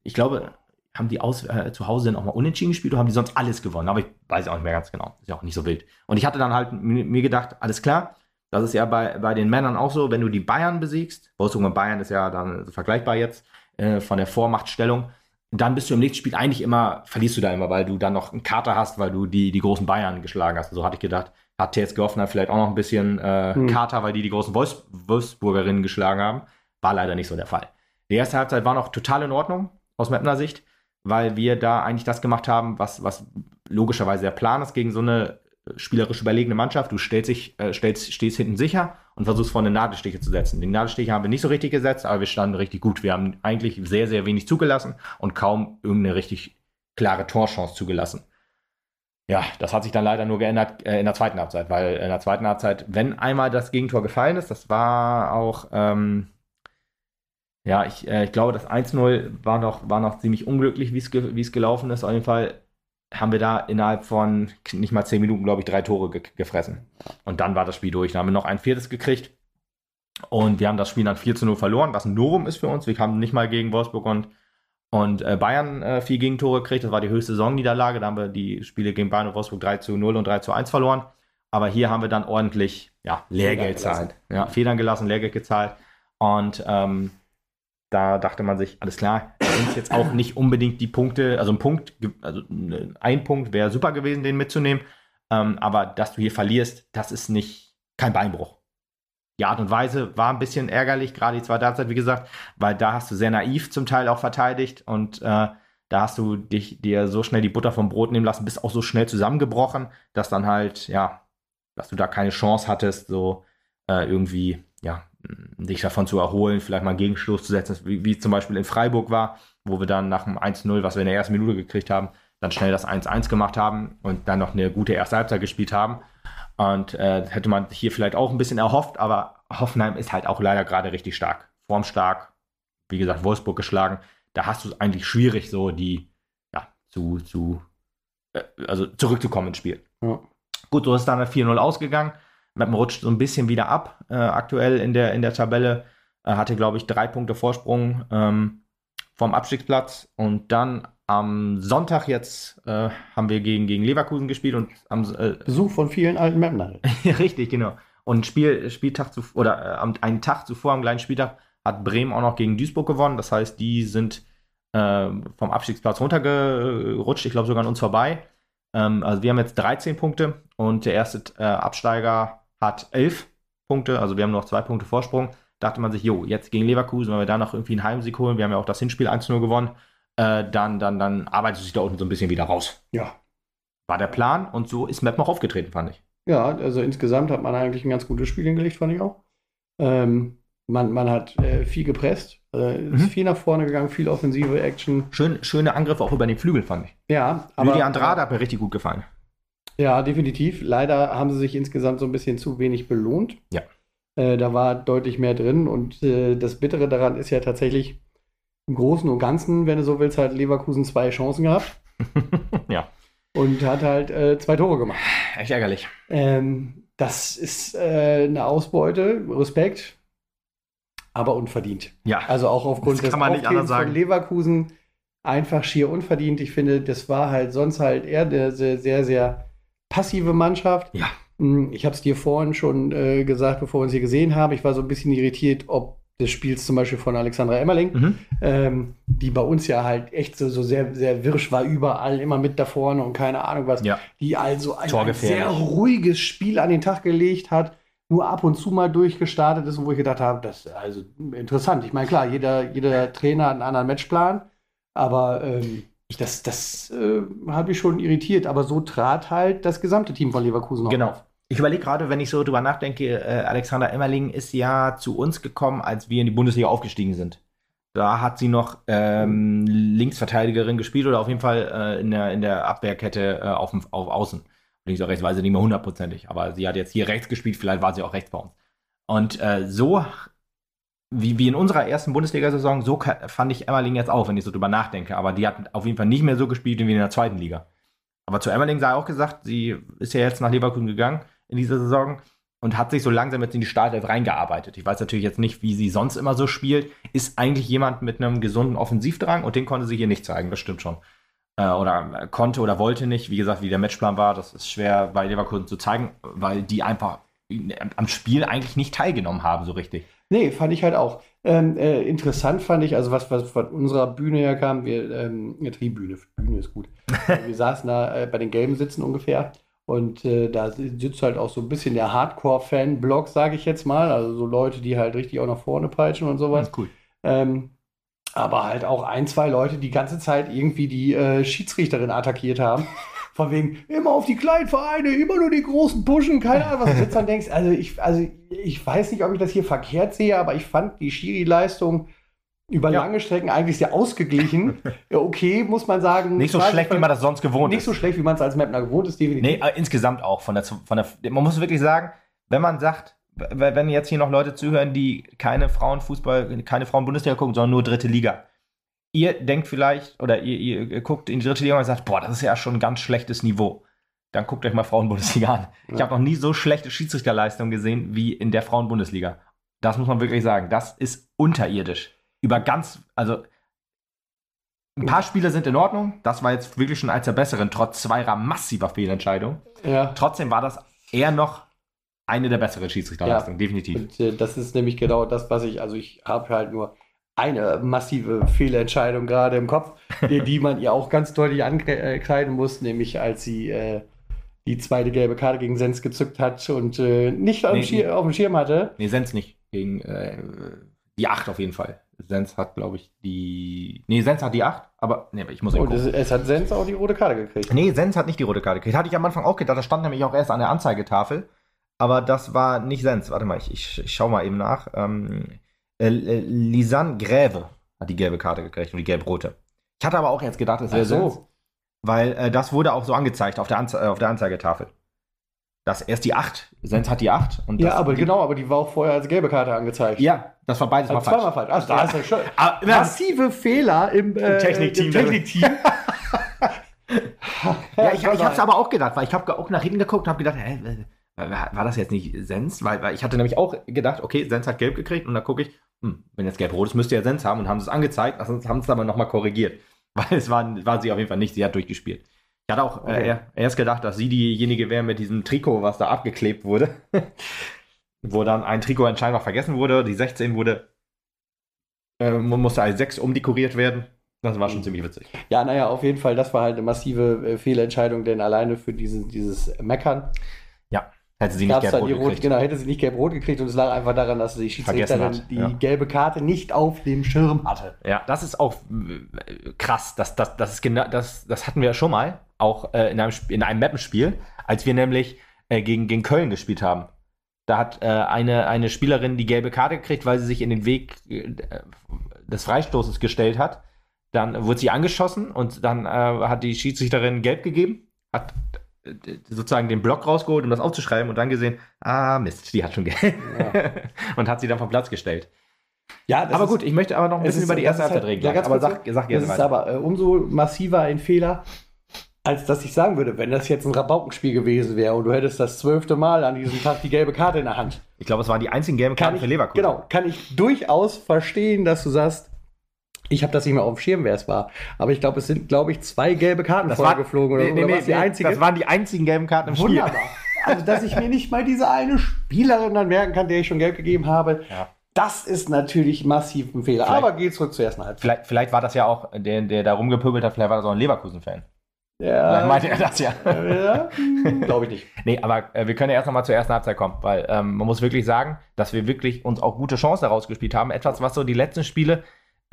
Speaker 1: ich glaube, haben die aus, äh, zu Hause dann auch mal unentschieden gespielt oder haben die sonst alles gewonnen? Aber ich weiß auch nicht mehr ganz genau. Ist ja auch nicht so wild. Und ich hatte dann halt mir gedacht, alles klar, das ist ja bei, bei den Männern auch so, wenn du die Bayern besiegst, Wolfsburg und Bayern ist ja dann vergleichbar jetzt äh, von der Vormachtstellung, dann bist du im nächsten Spiel eigentlich immer, verlierst du da immer, weil du dann noch einen Kater hast, weil du die, die großen Bayern geschlagen hast. So also hatte ich gedacht, hat TSG Hoffenheim vielleicht auch noch ein bisschen äh, hm. Kater, weil die die großen Wolfs Wolfsburgerinnen geschlagen haben. War leider nicht so der Fall. Die erste Halbzeit war noch total in Ordnung, aus Mapner Sicht weil wir da eigentlich das gemacht haben, was, was logischerweise der Plan ist gegen so eine spielerisch überlegene Mannschaft. Du stellst dich, äh, stellst, stehst hinten sicher und versuchst vorne Nadelstiche zu setzen. Die Nadelstiche haben wir nicht so richtig gesetzt, aber wir standen richtig gut. Wir haben eigentlich sehr, sehr wenig zugelassen und kaum irgendeine richtig klare Torchance zugelassen. Ja, das hat sich dann leider nur geändert äh, in der zweiten Halbzeit, weil in der zweiten Halbzeit, wenn einmal das Gegentor gefallen ist, das war auch, ähm, ja, ich, äh, ich glaube, das 1-0 war noch, war noch ziemlich unglücklich, wie ge es gelaufen ist. Auf jeden Fall haben wir da innerhalb von nicht mal zehn Minuten, glaube ich, drei Tore ge gefressen. Und dann war das Spiel durch. Dann haben wir noch ein viertes gekriegt. Und wir haben das Spiel dann 4 zu 0 verloren, was ein Novum ist für uns. Wir haben nicht mal gegen Wolfsburg und und äh, Bayern äh, vier Gegentore gekriegt, das war die höchste Saisonniederlage. Da haben wir die Spiele gegen Bayern und Wolfsburg 3 zu 0 und 3 zu 1 verloren. Aber hier haben wir dann ordentlich ja, Lehrgeld gezahlt. Ja, Federn gelassen, Lehrgeld gezahlt. Und ähm, da dachte man sich, alles klar, sind jetzt auch nicht unbedingt die Punkte, also ein Punkt, also ein Punkt wäre super gewesen, den mitzunehmen. Ähm, aber dass du hier verlierst, das ist nicht kein Beinbruch die Art und Weise war ein bisschen ärgerlich, gerade die zweite Halbzeit, wie gesagt, weil da hast du sehr naiv zum Teil auch verteidigt und äh, da hast du dich dir so schnell die Butter vom Brot nehmen lassen, bist auch so schnell zusammengebrochen, dass dann halt, ja, dass du da keine Chance hattest, so äh, irgendwie, ja, dich davon zu erholen, vielleicht mal einen Gegenstoß zu setzen, wie, wie zum Beispiel in Freiburg war, wo wir dann nach dem 1-0, was wir in der ersten Minute gekriegt haben, dann schnell das 1-1 gemacht haben und dann noch eine gute erste Halbzeit gespielt haben. Und äh, hätte man hier vielleicht auch ein bisschen erhofft, aber Hoffenheim ist halt auch leider gerade richtig stark. Formstark, wie gesagt, Wolfsburg geschlagen. Da hast du es eigentlich schwierig, so die, ja, zu, zu, äh, also zurückzukommen ins Spiel. Ja. Gut, so ist dann 4-0 ausgegangen. Man rutscht so ein bisschen wieder ab, äh, aktuell in der, in der Tabelle. Äh, hatte, glaube ich, drei Punkte Vorsprung ähm, vom Abstiegsplatz. Und dann am Sonntag jetzt äh, haben wir gegen, gegen Leverkusen gespielt und am
Speaker 2: äh, Besuch von vielen alten Mapner.
Speaker 1: Richtig, genau. Und Spiel, Spieltag zu, oder äh, einen Tag zuvor, am gleichen Spieltag, hat Bremen auch noch gegen Duisburg gewonnen. Das heißt, die sind äh, vom Abstiegsplatz runtergerutscht, ich glaube sogar an uns vorbei. Ähm, also wir haben jetzt 13 Punkte und der erste äh, Absteiger hat 11 Punkte, also wir haben noch zwei Punkte Vorsprung. Dachte man sich, jo, jetzt gegen Leverkusen, wenn wir da noch irgendwie einen Heimsieg holen, wir haben ja auch das Hinspiel 1-0 gewonnen, äh, dann, dann, dann arbeitet sich da unten so ein bisschen wieder raus.
Speaker 2: Ja.
Speaker 1: War der Plan und so ist Map noch aufgetreten, fand ich.
Speaker 2: Ja, also insgesamt hat man eigentlich ein ganz gutes Spiel hingelegt, fand ich auch. Ähm, man, man hat äh, viel gepresst, äh, mhm. ist viel nach vorne gegangen, viel offensive Action.
Speaker 1: Schön, schöne Angriffe auch über den Flügel, fand ich.
Speaker 2: Ja,
Speaker 1: aber. Lydia Andrade hat mir richtig gut gefallen.
Speaker 2: Ja, definitiv. Leider haben sie sich insgesamt so ein bisschen zu wenig belohnt.
Speaker 1: Ja.
Speaker 2: Äh, da war deutlich mehr drin und äh, das Bittere daran ist ja tatsächlich, im Großen und Ganzen, wenn du so willst, hat Leverkusen zwei Chancen gehabt.
Speaker 1: ja.
Speaker 2: Und hat halt äh, zwei Tore gemacht.
Speaker 1: Echt ärgerlich.
Speaker 2: Ähm, das ist äh, eine Ausbeute, Respekt, aber unverdient.
Speaker 1: Ja.
Speaker 2: Also auch aufgrund des
Speaker 1: Aufgehens von
Speaker 2: Leverkusen einfach schier unverdient. Ich finde, das war halt sonst halt eher eine sehr, sehr, sehr passive Mannschaft.
Speaker 1: Ja.
Speaker 2: Hm, ich habe es dir vorhin schon äh, gesagt, bevor wir uns hier gesehen haben. Ich war so ein bisschen irritiert, ob des Spiels zum Beispiel von Alexandra Emmerling, mhm. ähm, die bei uns ja halt echt so, so sehr, sehr wirsch war, überall immer mit da vorne und keine Ahnung was,
Speaker 1: ja.
Speaker 2: die also ein, ein, sehr ruhiges Spiel an den Tag gelegt hat, nur ab und zu mal durchgestartet ist wo ich gedacht habe, das ist also interessant. Ich meine, klar, jeder, jeder Trainer hat einen anderen Matchplan, aber ähm, das, das äh, hat mich schon irritiert, aber so trat halt das gesamte Team von Leverkusen
Speaker 1: genau. auf. Ich überlege gerade, wenn ich so drüber nachdenke, äh, Alexander Emmerling ist ja zu uns gekommen, als wir in die Bundesliga aufgestiegen sind. Da hat sie noch ähm, Linksverteidigerin gespielt oder auf jeden Fall äh, in, der, in der Abwehrkette äh, auf, auf Außen. Links oder rechts, weiß ich nicht mehr hundertprozentig. Aber sie hat jetzt hier rechts gespielt, vielleicht war sie auch rechts bei uns. Und äh, so, wie, wie in unserer ersten Bundesliga-Saison, so fand ich Emmerling jetzt auch, wenn ich so drüber nachdenke. Aber die hat auf jeden Fall nicht mehr so gespielt wie in der zweiten Liga. Aber zu Emmerling sei auch gesagt, sie ist ja jetzt nach Leverkusen gegangen in dieser Saison und hat sich so langsam jetzt in die Startelf reingearbeitet. Ich weiß natürlich jetzt nicht, wie sie sonst immer so spielt. Ist eigentlich jemand mit einem gesunden Offensivdrang und den konnte sie hier nicht zeigen, das stimmt schon. Äh, oder konnte oder wollte nicht. Wie gesagt, wie der Matchplan war, das ist schwer bei Leverkusen zu zeigen, weil die einfach am Spiel eigentlich nicht teilgenommen haben, so richtig.
Speaker 2: Nee, fand ich halt auch. Ähm, äh, interessant fand ich, also was, was von unserer Bühne her kam, wir, ähm, ja, Tribüne, Bühne ist gut. wir saßen da äh, bei den Gelben Sitzen ungefähr und äh, da sitzt halt auch so ein bisschen der Hardcore-Fan-Blog, sage ich jetzt mal. Also so Leute, die halt richtig auch nach vorne peitschen und sowas.
Speaker 1: Cool.
Speaker 2: Ähm, aber halt auch ein, zwei Leute, die ganze Zeit irgendwie die äh, Schiedsrichterin attackiert haben. Von wegen immer auf die kleinen Vereine, immer nur die großen pushen, keine Ahnung, was du jetzt dann denkst. Also ich, also ich weiß nicht, ob ich das hier verkehrt sehe, aber ich fand die Schiri-Leistung über ja. lange Strecken eigentlich sehr ausgeglichen. okay, muss man sagen.
Speaker 1: Nicht so schlecht, wie man das sonst gewohnt
Speaker 2: nicht ist. Nicht so schlecht, wie man es als Mapner gewohnt ist,
Speaker 1: definitiv. Nee, insgesamt auch. Von der, von der, man muss wirklich sagen, wenn man sagt, wenn jetzt hier noch Leute zuhören, die keine Frauenfußball, keine Frauen-Bundesliga gucken, sondern nur dritte Liga. Ihr denkt vielleicht, oder ihr, ihr guckt in die dritte Liga und sagt, boah, das ist ja schon ein ganz schlechtes Niveau. Dann guckt euch mal Frauen-Bundesliga an. Ja. Ich habe noch nie so schlechte Schiedsrichterleistung gesehen wie in der Frauen-Bundesliga. Das muss man wirklich sagen. Das ist unterirdisch über ganz, also ein paar Spiele sind in Ordnung. Das war jetzt wirklich schon eins der besseren, trotz zweier massiver Fehlentscheidungen. Ja. Trotzdem war das eher noch eine der besseren Schiedsrichterleistungen, ja. definitiv. Und
Speaker 2: äh, das ist nämlich genau das, was ich, also ich habe halt nur eine massive Fehlentscheidung gerade im Kopf, die, die, man ihr auch ganz deutlich ankreiden muss, nämlich als sie äh, die zweite gelbe Karte gegen Sens gezückt hat und äh, nicht nee, nee. auf, dem Schirm hatte.
Speaker 1: Nee, Sens nicht. Gegen äh, die 8 auf jeden Fall. Sens hat, glaube ich, die. Nee, Sens hat die 8, aber nee, ich muss
Speaker 2: Und es, es, hat Sens auch die rote Karte gekriegt.
Speaker 1: Nee, Sens hat nicht die rote Karte gekriegt. Hatte ich am Anfang auch gedacht, das stand nämlich auch erst an der Anzeigetafel. Aber das war nicht Sens. Warte mal, ich, ich, ich schau mal eben nach. Ähm, äh, äh, Lisanne Gräve hat die gelbe Karte gekriegt und die gelb-rote. Ich hatte aber auch jetzt gedacht, es wäre so. Weil äh, das wurde auch so angezeigt auf der, Anze äh, auf der Anzeigetafel das erst die 8. Sens hat die 8.
Speaker 2: Und ja, aber genau, aber die war auch vorher als gelbe Karte angezeigt.
Speaker 1: Ja, das war beides
Speaker 2: also mal falsch. Zweimal falsch. Also, da ist ja schon ah, massive Fehler im,
Speaker 1: äh, Technikteam. Im Technikteam. ja, ich, ich habe es aber auch gedacht, weil ich habe auch nach hinten geguckt und habe gedacht, hä, war das jetzt nicht Sens? Weil, weil ich hatte nämlich auch gedacht, okay, Sens hat gelb gekriegt und dann gucke ich, hm, wenn jetzt gelb-rot ist, müsste ja Sens haben und haben es angezeigt, also haben es aber nochmal korrigiert. Weil es war, war sie auf jeden Fall nicht, sie hat durchgespielt. Ich hatte auch äh, okay. äh, erst gedacht, dass sie diejenige wäre mit diesem Trikot, was da abgeklebt wurde. Wo dann ein Trikot anscheinend noch vergessen wurde. Die 16 wurde, äh, musste als 6 umdekoriert werden. Das war schon mhm. ziemlich witzig.
Speaker 2: Ja, naja, auf jeden Fall, das war halt eine massive äh, Fehlentscheidung, denn alleine für diese, dieses Meckern.
Speaker 1: Hätte sie nicht gelb-rot
Speaker 2: gekriegt. Genau, hätte sie nicht gelb-rot gekriegt und es lag einfach daran, dass die Schiedsrichterin die ja. gelbe Karte nicht auf dem Schirm hatte.
Speaker 1: Ja, das ist auch äh, krass. Das, das, das, ist genau, das, das hatten wir ja schon mal auch äh, in einem, in einem Mappenspiel, als wir nämlich äh, gegen, gegen Köln gespielt haben. Da hat äh, eine, eine Spielerin die gelbe Karte gekriegt, weil sie sich in den Weg äh, des Freistoßes gestellt hat. Dann wurde sie angeschossen und dann äh, hat die Schiedsrichterin gelb gegeben, hat sozusagen den Block rausgeholt, um das aufzuschreiben und dann gesehen, ah Mist, die hat schon gelb. Ja. und hat sie dann vom Platz gestellt. Ja, aber gut, ich möchte aber noch ein bisschen ist, über die erste Halbzeit reden. Ja,
Speaker 2: aber sag, sag gerne Das ist aber äh, umso massiver ein Fehler, als dass ich sagen würde, wenn das jetzt ein Rabaukenspiel gewesen wäre und du hättest das zwölfte Mal an diesem Tag die gelbe Karte in der Hand.
Speaker 1: Ich glaube, es waren die einzigen gelben Karten
Speaker 2: ich,
Speaker 1: für Leverkusen.
Speaker 2: Genau, kann ich durchaus verstehen, dass du sagst, ich habe das nicht mehr auf dem Schirm, wer es war. Aber ich glaube, es sind, glaube ich, zwei gelbe Karten das vorher war, geflogen.
Speaker 1: Oder, nee, oder nee, die einzige? Das waren die einzigen gelben Karten im Wunderbar. Spiel.
Speaker 2: Also, dass ich mir nicht mal diese eine Spielerin dann merken kann, der ich schon gelb gegeben habe. Ja. Das ist natürlich massiv ein Fehler. Vielleicht,
Speaker 1: Aber geht zurück zur ersten Halbzeit. Vielleicht, vielleicht war das ja auch, der, der da rumgepöbelt hat, vielleicht war das auch ein Leverkusen-Fan. Ja. Dann meinte er das ja. ja Glaube ich nicht. nee, aber äh, wir können ja erst nochmal zur ersten Halbzeit kommen, weil ähm, man muss wirklich sagen, dass wir wirklich uns auch gute Chancen herausgespielt haben. Etwas, was so die letzten Spiele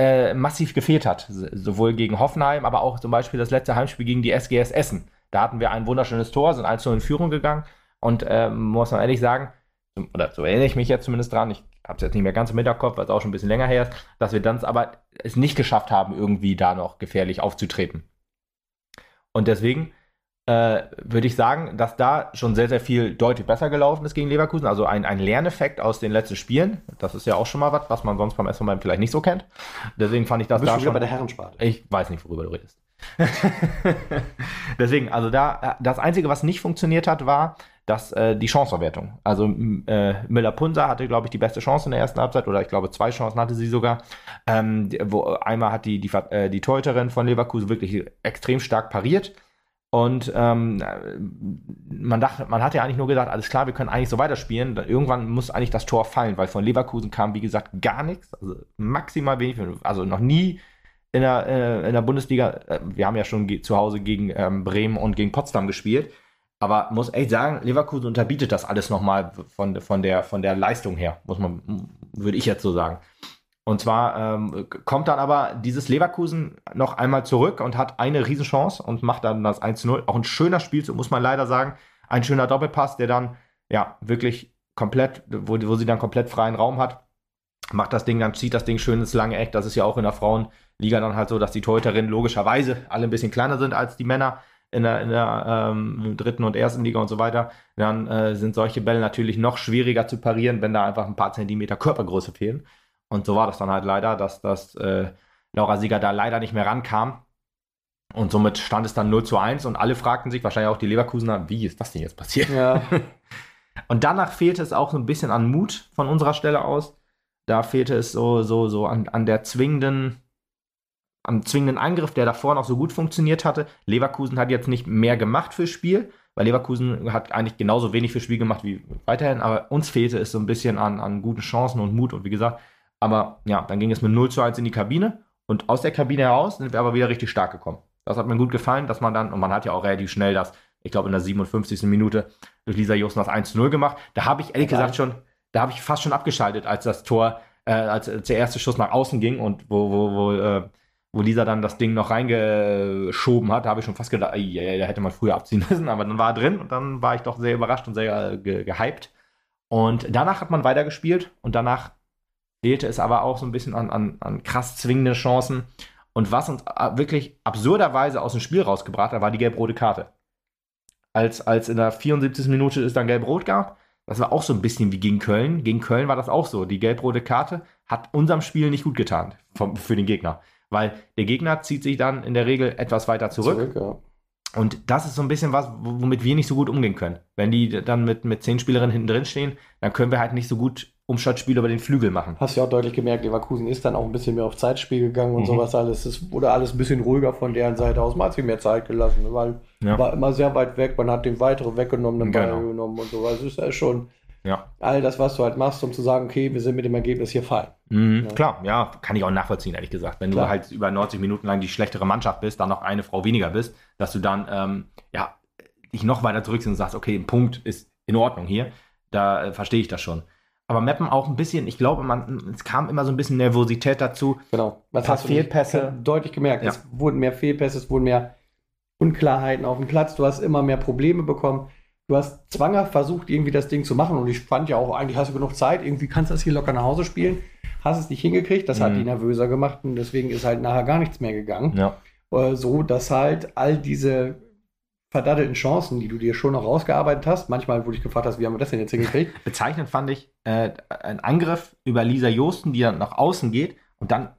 Speaker 1: äh, massiv gefehlt hat. Sowohl gegen Hoffenheim, aber auch zum Beispiel das letzte Heimspiel gegen die SGS Essen. Da hatten wir ein wunderschönes Tor, sind 1 in Führung gegangen und äh, muss man ehrlich sagen, oder so erinnere ich mich jetzt zumindest dran, ich habe es jetzt nicht mehr ganz im Hinterkopf, weil es auch schon ein bisschen länger her ist, dass wir dann aber es nicht geschafft haben, irgendwie da noch gefährlich aufzutreten. Und deswegen äh, würde ich sagen, dass da schon sehr, sehr viel deutlich besser gelaufen ist gegen Leverkusen. Also ein, ein Lerneffekt aus den letzten Spielen. Das ist ja auch schon mal was, was man sonst beim SV vielleicht nicht so kennt. Deswegen fand ich das
Speaker 2: da schon. bei der Herrensparte.
Speaker 1: Ich weiß nicht, worüber du redest. Deswegen, also da, das Einzige, was nicht funktioniert hat, war, dass äh, die Chanceverwertung. Also äh, Müller-Punser hatte, glaube ich, die beste Chance in der ersten Halbzeit oder ich glaube zwei Chancen hatte sie sogar. Ähm, wo einmal hat die, die, äh, die Torhüterin von Leverkusen wirklich extrem stark pariert. Und ähm, man dachte, man hat ja eigentlich nur gedacht, alles klar, wir können eigentlich so weiterspielen. Irgendwann muss eigentlich das Tor fallen, weil von Leverkusen kam, wie gesagt, gar nichts. Also maximal wenig, also noch nie in der, äh, in der Bundesliga. Äh, wir haben ja schon zu Hause gegen ähm, Bremen und gegen Potsdam gespielt. Aber muss echt sagen, Leverkusen unterbietet das alles nochmal von, von, der, von der Leistung her, muss man, würde ich jetzt so sagen. Und zwar ähm, kommt dann aber dieses Leverkusen noch einmal zurück und hat eine Riesenchance und macht dann das 1-0. Auch ein schöner Spielzug, muss man leider sagen. Ein schöner Doppelpass, der dann ja wirklich komplett, wo, wo sie dann komplett freien Raum hat. Macht das Ding, dann zieht das Ding schön ins lange Eck. Das ist ja auch in der Frauenliga dann halt so, dass die Torhüterinnen logischerweise alle ein bisschen kleiner sind als die Männer in der, in der ähm, dritten und ersten Liga und so weiter. Dann äh, sind solche Bälle natürlich noch schwieriger zu parieren, wenn da einfach ein paar Zentimeter Körpergröße fehlen. Und so war das dann halt leider, dass das äh, Laura Sieger da leider nicht mehr rankam. Und somit stand es dann 0 zu 1 und alle fragten sich, wahrscheinlich auch die Leverkusener, wie ist das denn jetzt passiert? Ja. und danach fehlte es auch so ein bisschen an Mut von unserer Stelle aus. Da fehlte es so, so, so an, an der zwingenden, am zwingenden Angriff, der davor noch so gut funktioniert hatte. Leverkusen hat jetzt nicht mehr gemacht fürs Spiel, weil Leverkusen hat eigentlich genauso wenig fürs Spiel gemacht wie weiterhin, aber uns fehlte es so ein bisschen an, an guten Chancen und Mut und wie gesagt, aber ja, dann ging es mit 0 zu 1 in die Kabine und aus der Kabine heraus sind wir aber wieder richtig stark gekommen. Das hat mir gut gefallen, dass man dann, und man hat ja auch relativ schnell das, ich glaube in der 57. Minute durch Lisa Josten das 1 zu 0 gemacht. Da habe ich ehrlich okay. gesagt schon, da habe ich fast schon abgeschaltet, als das Tor, äh, als, als, der erste Schuss nach außen ging und wo, wo, wo, äh, wo Lisa dann das Ding noch reingeschoben hat, da habe ich schon fast gedacht, ey, da hätte man früher abziehen müssen, aber dann war er drin und dann war ich doch sehr überrascht und sehr äh, ge gehypt. Und danach hat man weitergespielt und danach fehlte es aber auch so ein bisschen an, an, an krass zwingende Chancen. Und was uns äh, wirklich absurderweise aus dem Spiel rausgebracht hat, war die gelb-rote Karte. Als, als in der 74. Minute es dann gelb-rot gab, das war auch so ein bisschen wie gegen Köln. Gegen Köln war das auch so. Die gelb-rote Karte hat unserem Spiel nicht gut getan vom, für den Gegner. Weil der Gegner zieht sich dann in der Regel etwas weiter zurück. zurück ja. Und das ist so ein bisschen was, womit wir nicht so gut umgehen können. Wenn die dann mit, mit zehn Spielerinnen hinten drin stehen, dann können wir halt nicht so gut Umschaltspiel über den Flügel machen.
Speaker 2: Hast du ja auch deutlich gemerkt, Leverkusen ist dann auch ein bisschen mehr auf Zeitspiel gegangen und mhm. sowas alles. Es wurde alles ein bisschen ruhiger von deren Seite aus. Man hat sich mehr Zeit gelassen, weil ja. war immer sehr weit weg. Man hat den weiteren weggenommen, den genau. Ball genommen und so. Also ist ja schon ja. all das, was du halt machst, um zu sagen, okay, wir sind mit dem Ergebnis hier fein.
Speaker 1: Mhm, ja. Klar, ja, kann ich auch nachvollziehen, ehrlich gesagt. Wenn Klar. du halt über 90 Minuten lang die schlechtere Mannschaft bist, dann noch eine Frau weniger bist, dass du dann, ähm, ja, dich noch weiter zurückziehst und sagst, okay, ein Punkt ist in Ordnung hier. Da äh, verstehe ich das schon aber Mappen auch ein bisschen, ich glaube, man, es kam immer so ein bisschen Nervosität dazu.
Speaker 2: Genau. Was hast Fehlpässe. deutlich gemerkt. Ja. Es wurden mehr Fehlpässe, es wurden mehr Unklarheiten auf dem Platz. Du hast immer mehr Probleme bekommen. Du hast zwanghaft versucht, irgendwie das Ding zu machen. Und ich fand ja auch, eigentlich hast du genug Zeit. Irgendwie kannst du das hier locker nach Hause spielen. Hast es nicht hingekriegt. Das mhm. hat die nervöser gemacht. Und deswegen ist halt nachher gar nichts mehr gegangen. Ja. Äh, so, dass halt all diese verdattelten Chancen, die du dir schon noch rausgearbeitet hast. Manchmal, wo ich gefragt hast, wie haben wir das denn jetzt hingekriegt?
Speaker 1: Bezeichnend fand ich äh, ein Angriff über Lisa Josten, die dann nach außen geht und dann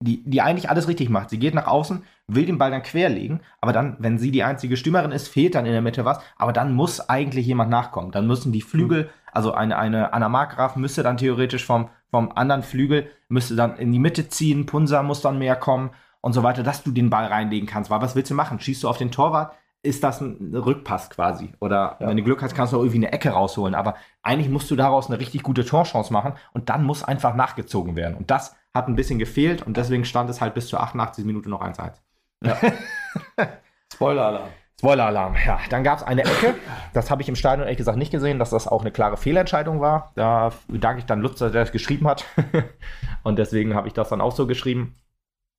Speaker 1: die, die eigentlich alles richtig macht. Sie geht nach außen, will den Ball dann querlegen, aber dann, wenn sie die einzige Stürmerin ist, fehlt dann in der Mitte was, aber dann muss eigentlich jemand nachkommen. Dann müssen die Flügel, also eine, eine Anna Markgraf müsste dann theoretisch vom, vom anderen Flügel, müsste dann in die Mitte ziehen, Punsa muss dann mehr kommen und so weiter, dass du den Ball reinlegen kannst. Weil was willst du machen? Schießt du auf den Torwart? Ist das ein Rückpass quasi. Oder ja. wenn du Glück hast, kannst du auch irgendwie eine Ecke rausholen. Aber eigentlich musst du daraus eine richtig gute Torchance machen und dann muss einfach nachgezogen werden. Und das hat ein bisschen gefehlt und deswegen stand es halt bis zur 88. Minute noch 1-1. Ja.
Speaker 2: Spoiler-Alarm.
Speaker 1: Spoiler-Alarm, ja. Dann gab es eine Ecke. Das habe ich im Stadion ehrlich gesagt nicht gesehen, dass das auch eine klare Fehlentscheidung war. Da danke ich dann Lutzer, der das geschrieben hat. und deswegen habe ich das dann auch so geschrieben.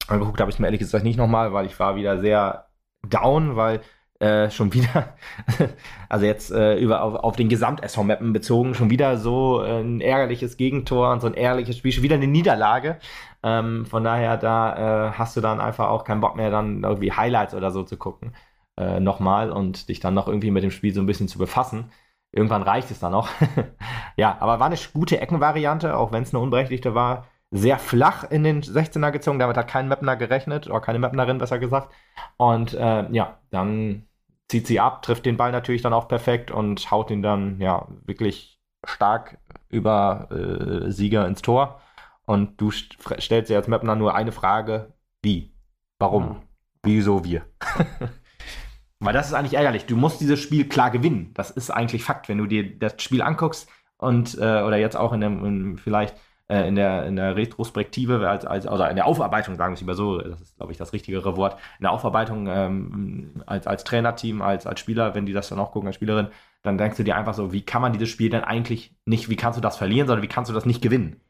Speaker 1: Angeguckt habe ich es mir ehrlich gesagt nicht nochmal, weil ich war wieder sehr down, weil äh, schon wieder, also jetzt äh, über auf, auf den Gesamt-SV-Mappen bezogen, schon wieder so ein ärgerliches Gegentor und so ein ehrliches Spiel, schon wieder eine Niederlage. Ähm, von daher, da äh, hast du dann einfach auch keinen Bock mehr, dann irgendwie Highlights oder so zu gucken. Äh, nochmal und dich dann noch irgendwie mit dem Spiel so ein bisschen zu befassen. Irgendwann reicht es dann noch. ja, aber war eine gute Eckenvariante, auch wenn es eine unberechtigte war sehr flach in den 16er gezogen. Damit hat kein Mapner gerechnet, oder keine Mapnerin besser gesagt. Und äh, ja, dann zieht sie ab, trifft den Ball natürlich dann auch perfekt und haut ihn dann ja wirklich stark über äh, Sieger ins Tor. Und du st stellst dir als Mapner nur eine Frage: Wie? Warum? Ja. Wieso wir? Weil das ist eigentlich ärgerlich. Du musst dieses Spiel klar gewinnen. Das ist eigentlich Fakt, wenn du dir das Spiel anguckst und äh, oder jetzt auch in dem in vielleicht äh, in, der, in der Retrospektive, als, als, oder in der Aufarbeitung, sagen wir es lieber so, das ist, glaube ich, das richtigere Wort, in der Aufarbeitung ähm, als, als Trainerteam, als, als Spieler, wenn die das dann auch gucken, als Spielerin, dann denkst du dir einfach so, wie kann man dieses Spiel denn eigentlich nicht, wie kannst du das verlieren, sondern wie kannst du das nicht gewinnen?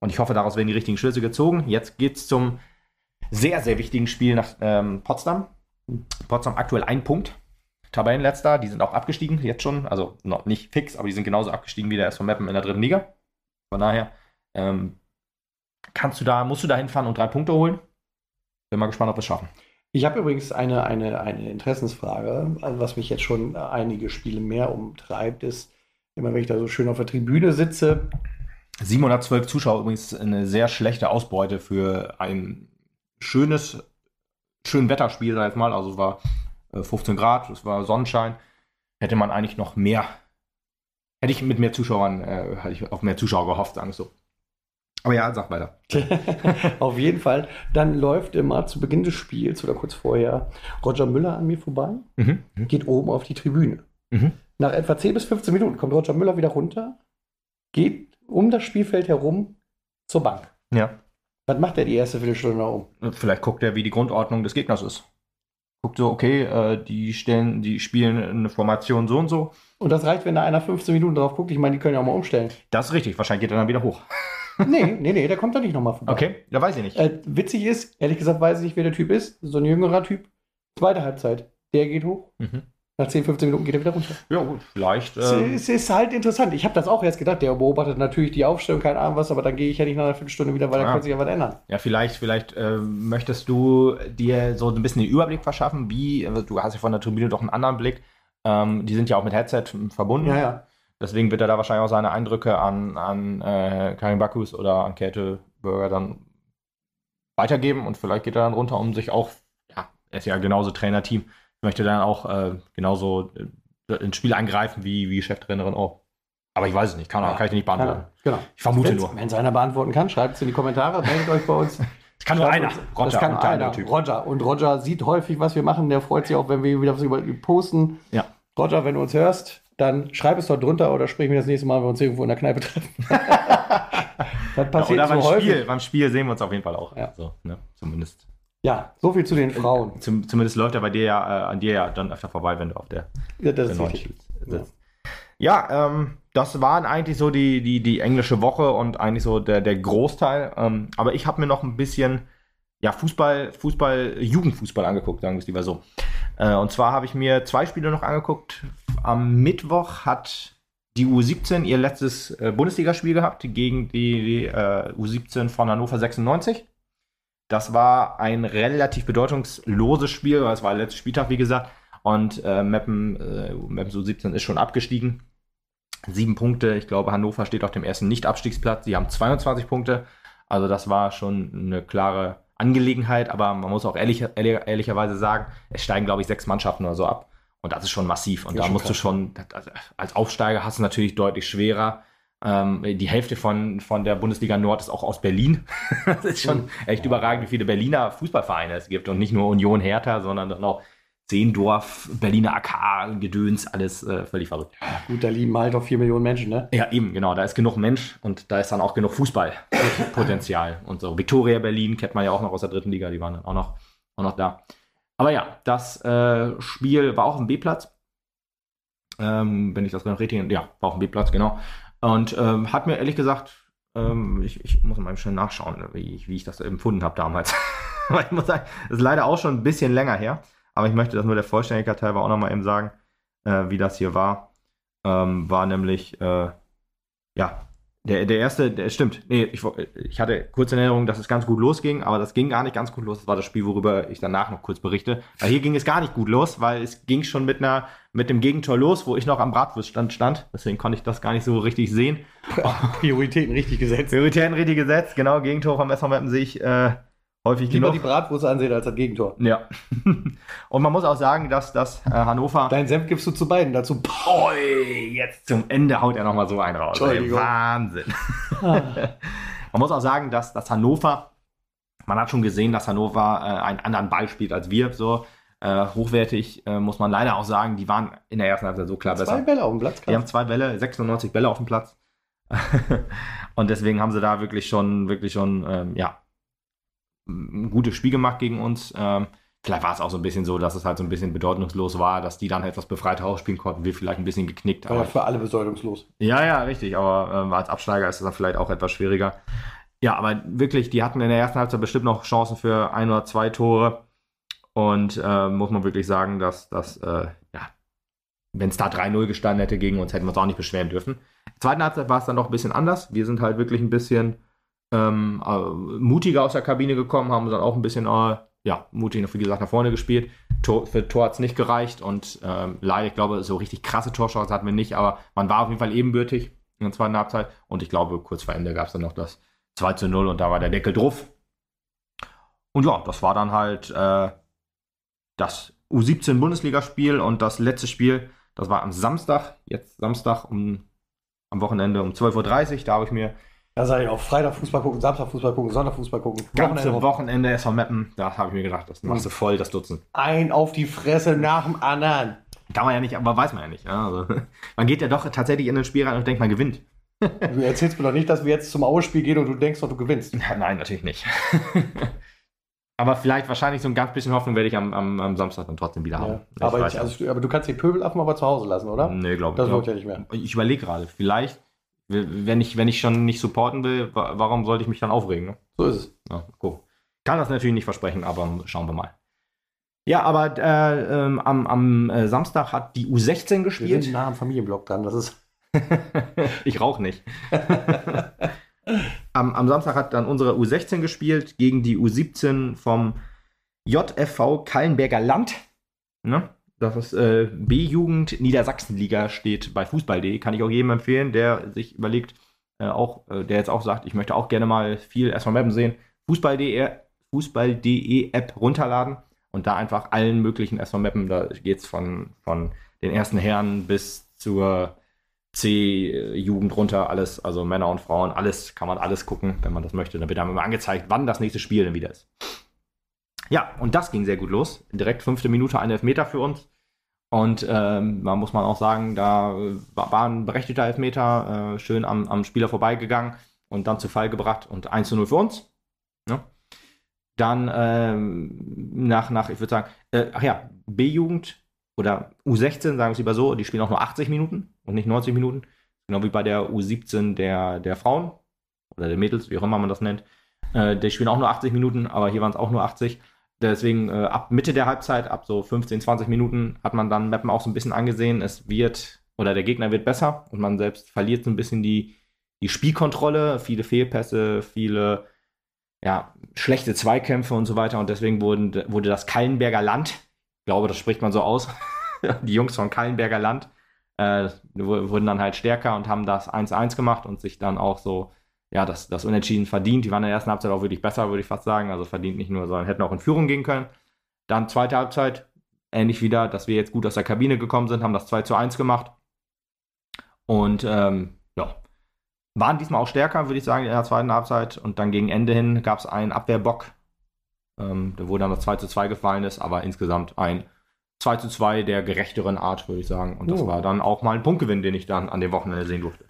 Speaker 1: Und ich hoffe, daraus werden die richtigen Schlüsse gezogen. Jetzt geht es zum sehr, sehr wichtigen Spiel nach ähm, Potsdam. Potsdam aktuell ein Punkt. Tabellenletzter, die sind auch abgestiegen, jetzt schon. Also noch nicht fix, aber die sind genauso abgestiegen wie der SV Meppen in der dritten Liga. Von daher ähm, kannst du da, musst du da hinfahren und drei Punkte holen. Bin mal gespannt, ob wir es schaffen.
Speaker 2: Ich habe übrigens eine, eine, eine Interessensfrage, was mich jetzt schon einige Spiele mehr umtreibt, ist, immer wenn ich da so schön auf der Tribüne sitze.
Speaker 1: 712 Zuschauer übrigens eine sehr schlechte Ausbeute für ein schönes, schön Wetterspiel, sag ich mal. Also es war 15 äh, Grad, es war Sonnenschein. Hätte man eigentlich noch mehr, hätte ich mit mehr Zuschauern, äh, hätte ich auf mehr Zuschauer gehofft, sagen wir so. Aber ja, sag weiter.
Speaker 2: Auf jeden Fall. Dann läuft immer zu Beginn des Spiels oder kurz vorher Roger Müller an mir vorbei, mhm. geht oben auf die Tribüne. Mhm. Nach etwa 10 bis 15 Minuten kommt Roger Müller wieder runter, geht um das Spielfeld herum zur Bank.
Speaker 1: Ja.
Speaker 2: Was macht er die erste Viertelstunde da oben?
Speaker 1: Vielleicht guckt er, wie die Grundordnung des Gegners ist. Guckt so, okay, äh, die stellen, die spielen eine Formation so und so.
Speaker 2: Und das reicht, wenn da einer 15 Minuten drauf guckt. Ich meine, die können ja auch mal umstellen.
Speaker 1: Das ist richtig. Wahrscheinlich geht er dann wieder hoch.
Speaker 2: nee, nee, nee, der kommt da nicht nochmal
Speaker 1: vorbei. Okay, da weiß ich nicht.
Speaker 2: Äh, witzig ist, ehrlich gesagt, weiß ich nicht, wer der Typ ist. So ein jüngerer Typ. Zweite Halbzeit. Der geht hoch. Mhm. Nach 10, 15 Minuten geht er wieder runter.
Speaker 1: Ja, gut, vielleicht.
Speaker 2: Ähm es, ist halt interessant. Ich habe das auch erst gedacht. Der beobachtet natürlich die Aufstellung, keine Ahnung was, aber dann gehe ich ja nicht nach einer Viertelstunde wieder, weil ja. da könnte sich ja was ändern.
Speaker 1: Ja, vielleicht, vielleicht äh, möchtest du dir so ein bisschen den Überblick verschaffen, wie, also du hast ja von der Tribüne doch einen anderen Blick. Ähm, die sind ja auch mit Headset verbunden.
Speaker 2: Ja, ja.
Speaker 1: Deswegen wird er da wahrscheinlich auch seine Eindrücke an, an äh, Karin Bakus oder an Käthe Burger dann weitergeben und vielleicht geht er dann runter, um sich auch, ja, er ist ja genauso Trainerteam, möchte dann auch äh, genauso äh, ins Spiel eingreifen wie, wie Cheftrainerin auch. Aber ich weiß es nicht, kann, ja, kann ich nicht beantworten.
Speaker 2: Genau.
Speaker 1: Ich vermute wenn's, nur.
Speaker 2: Wenn es einer beantworten kann, schreibt es in die Kommentare, meldet euch bei uns.
Speaker 1: Das kann nur einer.
Speaker 2: Roger, das kann einer. Roger. Und Roger sieht häufig, was wir machen. Der freut sich auch, wenn wir wieder was über posten.
Speaker 1: Ja.
Speaker 2: Roger, wenn du uns hörst, dann schreib es dort drunter oder sprich mir das nächste Mal, wenn wir uns irgendwo in der Kneipe treffen.
Speaker 1: das passiert ja, oder so beim häufig. Spiel, beim Spiel sehen wir uns auf jeden Fall auch.
Speaker 2: Ja.
Speaker 1: So, ne? Zumindest.
Speaker 2: Ja, so viel zu den Frauen.
Speaker 1: Zum, zumindest läuft er bei dir ja, äh, an dir ja dann öfter vorbei, wenn du auf der,
Speaker 2: ja, das der ist
Speaker 1: sitzt. Ja, ja ähm, das waren eigentlich so die, die, die englische Woche und eigentlich so der, der Großteil. Ähm, aber ich habe mir noch ein bisschen ja, Fußball, Fußball, Jugendfußball angeguckt, sagen wir es lieber so. Äh, und zwar habe ich mir zwei Spiele noch angeguckt. Am Mittwoch hat die U17 ihr letztes äh, Bundesligaspiel gehabt gegen die, die äh, U17 von Hannover 96. Das war ein relativ bedeutungsloses Spiel, weil es war der letzte Spieltag, wie gesagt. Und äh, Meppen, äh, Meppen U17 ist schon abgestiegen. Sieben Punkte. Ich glaube, Hannover steht auf dem ersten Nicht-Abstiegsplatz. Sie haben 22 Punkte. Also das war schon eine klare Angelegenheit, aber man muss auch ehrlich, ehrlich, ehrlicherweise sagen, es steigen, glaube ich, sechs Mannschaften oder so ab. Und das ist schon massiv. Und ja, da musst krass. du schon, als Aufsteiger hast du natürlich deutlich schwerer. Ähm, die Hälfte von, von der Bundesliga Nord ist auch aus Berlin. das ist schon echt überragend, wie viele Berliner Fußballvereine es gibt. Und nicht nur Union Hertha, sondern auch Zehendorf, Berliner AK, Gedöns, alles äh, völlig verrückt.
Speaker 2: Gut, da lieben halt auch vier Millionen Menschen, ne?
Speaker 1: Ja, eben, genau. Da ist genug Mensch und da ist dann auch genug Fußballpotenzial. und so. Viktoria Berlin kennt man ja auch noch aus der dritten Liga, die waren dann auch noch, auch noch da. Aber ja, das äh, Spiel war auch ein B-Platz. Ähm, wenn ich das richtig, ja, war auch ein B-Platz, genau. Und ähm, hat mir ehrlich gesagt, ähm, ich, ich, muss mal schnell nachschauen, wie ich, wie ich das empfunden habe damals. Ich muss sagen, das ist leider auch schon ein bisschen länger her. Aber ich möchte das nur der Vollständigkeit halber auch nochmal eben sagen, äh, wie das hier war. Ähm, war nämlich, äh, ja, der, der erste, der stimmt. Nee, ich, ich hatte kurze Erinnerung, dass es ganz gut losging, aber das ging gar nicht ganz gut los. Das war das Spiel, worüber ich danach noch kurz berichte. Weil hier ging es gar nicht gut los, weil es ging schon mit einer, mit dem Gegentor los, wo ich noch am Bratwurststand stand. Deswegen konnte ich das gar nicht so richtig sehen.
Speaker 2: Prioritäten richtig gesetzt.
Speaker 1: Prioritäten richtig gesetzt, genau. Gegentor vom SV Meppen sehe ich äh, häufig
Speaker 2: Lieber genug. die Bratwurst ansehen als das Gegentor.
Speaker 1: Ja. Und man muss auch sagen, dass das äh, Hannover.
Speaker 2: Dein Senf gibst du zu beiden dazu.
Speaker 1: Oi, jetzt zum Ende haut er nochmal so einen raus. Ey, Wahnsinn. Ah. man muss auch sagen, dass, dass Hannover, man hat schon gesehen, dass Hannover äh, einen anderen Ball spielt als wir. So. Äh, hochwertig äh, muss man leider auch sagen, die waren in der ersten Halbzeit so klar
Speaker 2: zwei
Speaker 1: besser.
Speaker 2: Zwei Bälle auf dem Platz.
Speaker 1: Die haben zwei Bälle, 96 Bälle auf dem Platz. und deswegen haben sie da wirklich schon, wirklich schon, ähm, ja, ein gutes Spiel gemacht gegen uns. Ähm, vielleicht war es auch so ein bisschen so, dass es halt so ein bisschen bedeutungslos war, dass die dann etwas befreiter ausspielen konnten. Wir vielleicht ein bisschen geknickt.
Speaker 2: War ja für alle bedeutungslos.
Speaker 1: Ja, ja, richtig. Aber äh, als Absteiger ist es dann vielleicht auch etwas schwieriger. Ja, aber wirklich, die hatten in der ersten Halbzeit bestimmt noch Chancen für ein oder zwei Tore. Und äh, muss man wirklich sagen, dass das, äh, ja, wenn es da 3-0 gestanden hätte gegen uns, hätten wir uns auch nicht beschweren dürfen. In der zweiten Halbzeit war es dann noch ein bisschen anders. Wir sind halt wirklich ein bisschen ähm, äh, mutiger aus der Kabine gekommen, haben dann auch ein bisschen, äh, ja, mutig, wie gesagt, nach vorne gespielt. Tor, für Tor hat es nicht gereicht und ähm, leider, ich glaube, so richtig krasse Torchancen hatten wir nicht, aber man war auf jeden Fall ebenbürtig in der zweiten Halbzeit und ich glaube, kurz vor Ende gab es dann noch das 2 zu 0 und da war der Deckel drauf. Und ja, das war dann halt äh, das U17 Bundesligaspiel und das letzte Spiel, das war am Samstag, jetzt Samstag um, am Wochenende um 12.30 Uhr. Da habe ich mir.
Speaker 2: Da sage ich auch Freitag Fußball gucken, Samstag Fußball gucken, Sonntag Fußball gucken.
Speaker 1: Ganze Wochenende, Wochenende SV Meppen, da habe ich mir gedacht, das machst du voll, das Dutzend.
Speaker 2: Ein auf die Fresse nach dem anderen.
Speaker 1: Kann man ja nicht, aber weiß man ja nicht. Ja, also, man geht ja doch tatsächlich in ein Spiel rein und denkt, man gewinnt.
Speaker 2: Du erzählst mir doch nicht, dass wir jetzt zum Ausspiel gehen und du denkst doch, du gewinnst.
Speaker 1: Nein, natürlich nicht. Aber vielleicht wahrscheinlich so ein ganz bisschen Hoffnung werde ich am, am, am Samstag dann trotzdem wieder haben.
Speaker 2: Ja, aber, ich, also, aber, du kannst den Pöbelaffen aber zu Hause lassen, oder?
Speaker 1: Nee, glaube ich.
Speaker 2: Das wird ja nicht mehr.
Speaker 1: Ich überlege gerade, vielleicht, wenn ich, wenn ich schon nicht supporten will, warum sollte ich mich dann aufregen? Ne?
Speaker 2: So ist es.
Speaker 1: Ja, cool. Kann das natürlich nicht versprechen, aber schauen wir mal. Ja, aber äh, ähm, am, am äh, Samstag hat die U16 gespielt. Wir
Speaker 2: sind nah am Familienblock dran, das ist.
Speaker 1: ich rauche nicht. am, am Samstag hat dann unsere U16 gespielt gegen die U17 vom JFV Kallenberger Land. Ne? Das äh, B-Jugend Niedersachsenliga steht bei Fußball.de. Kann ich auch jedem empfehlen, der sich überlegt, äh, auch, äh, der jetzt auch sagt, ich möchte auch gerne mal viel erstmal Mappen sehen. Fußball.de Fußball.de App runterladen und da einfach allen möglichen erstmal Mappen. Da geht es von, von den ersten Herren bis zur C-Jugend runter, alles, also Männer und Frauen, alles, kann man alles gucken, wenn man das möchte. Dann wird einem immer angezeigt, wann das nächste Spiel denn wieder ist. Ja, und das ging sehr gut los. Direkt fünfte Minute, ein Elfmeter für uns. Und ähm, man muss man auch sagen, da war ein berechtigter Elfmeter, äh, schön am, am Spieler vorbeigegangen und dann zu Fall gebracht und 1 zu 0 für uns. Ja. Dann ähm, nach, nach, ich würde sagen, äh, ach ja, B-Jugend oder U16, sagen wir es lieber so, die spielen auch nur 80 Minuten und nicht 90 Minuten. Genau wie bei der U17 der, der Frauen oder der Mädels, wie auch immer man das nennt. Äh, die spielen auch nur 80 Minuten, aber hier waren es auch nur 80. Deswegen äh, ab Mitte der Halbzeit, ab so 15, 20 Minuten, hat man dann Mappen auch so ein bisschen angesehen. Es wird, oder der Gegner wird besser und man selbst verliert so ein bisschen die, die Spielkontrolle, viele Fehlpässe, viele ja, schlechte Zweikämpfe und so weiter. Und deswegen wurden, wurde das Kallenberger Land, ich glaube, das spricht man so aus, die Jungs von Kallenberger Land, äh, wurden dann halt stärker und haben das 1-1 gemacht und sich dann auch so, ja, das, das Unentschieden verdient. Die waren in der ersten Halbzeit auch wirklich besser, würde ich fast sagen. Also verdient nicht nur, sondern hätten auch in Führung gehen können. Dann zweite Halbzeit, ähnlich wieder, dass wir jetzt gut aus der Kabine gekommen sind, haben das 2 zu 1 gemacht. Und ähm, ja, waren diesmal auch stärker, würde ich sagen, in der zweiten Halbzeit. Und dann gegen Ende hin gab es einen Abwehrbock, ähm, wo dann das 2 zu 2 gefallen ist, aber insgesamt ein 2 zu 2 der gerechteren Art, würde ich sagen. Und das oh. war dann auch mal ein Punktgewinn, den ich dann an dem Wochenende sehen durfte.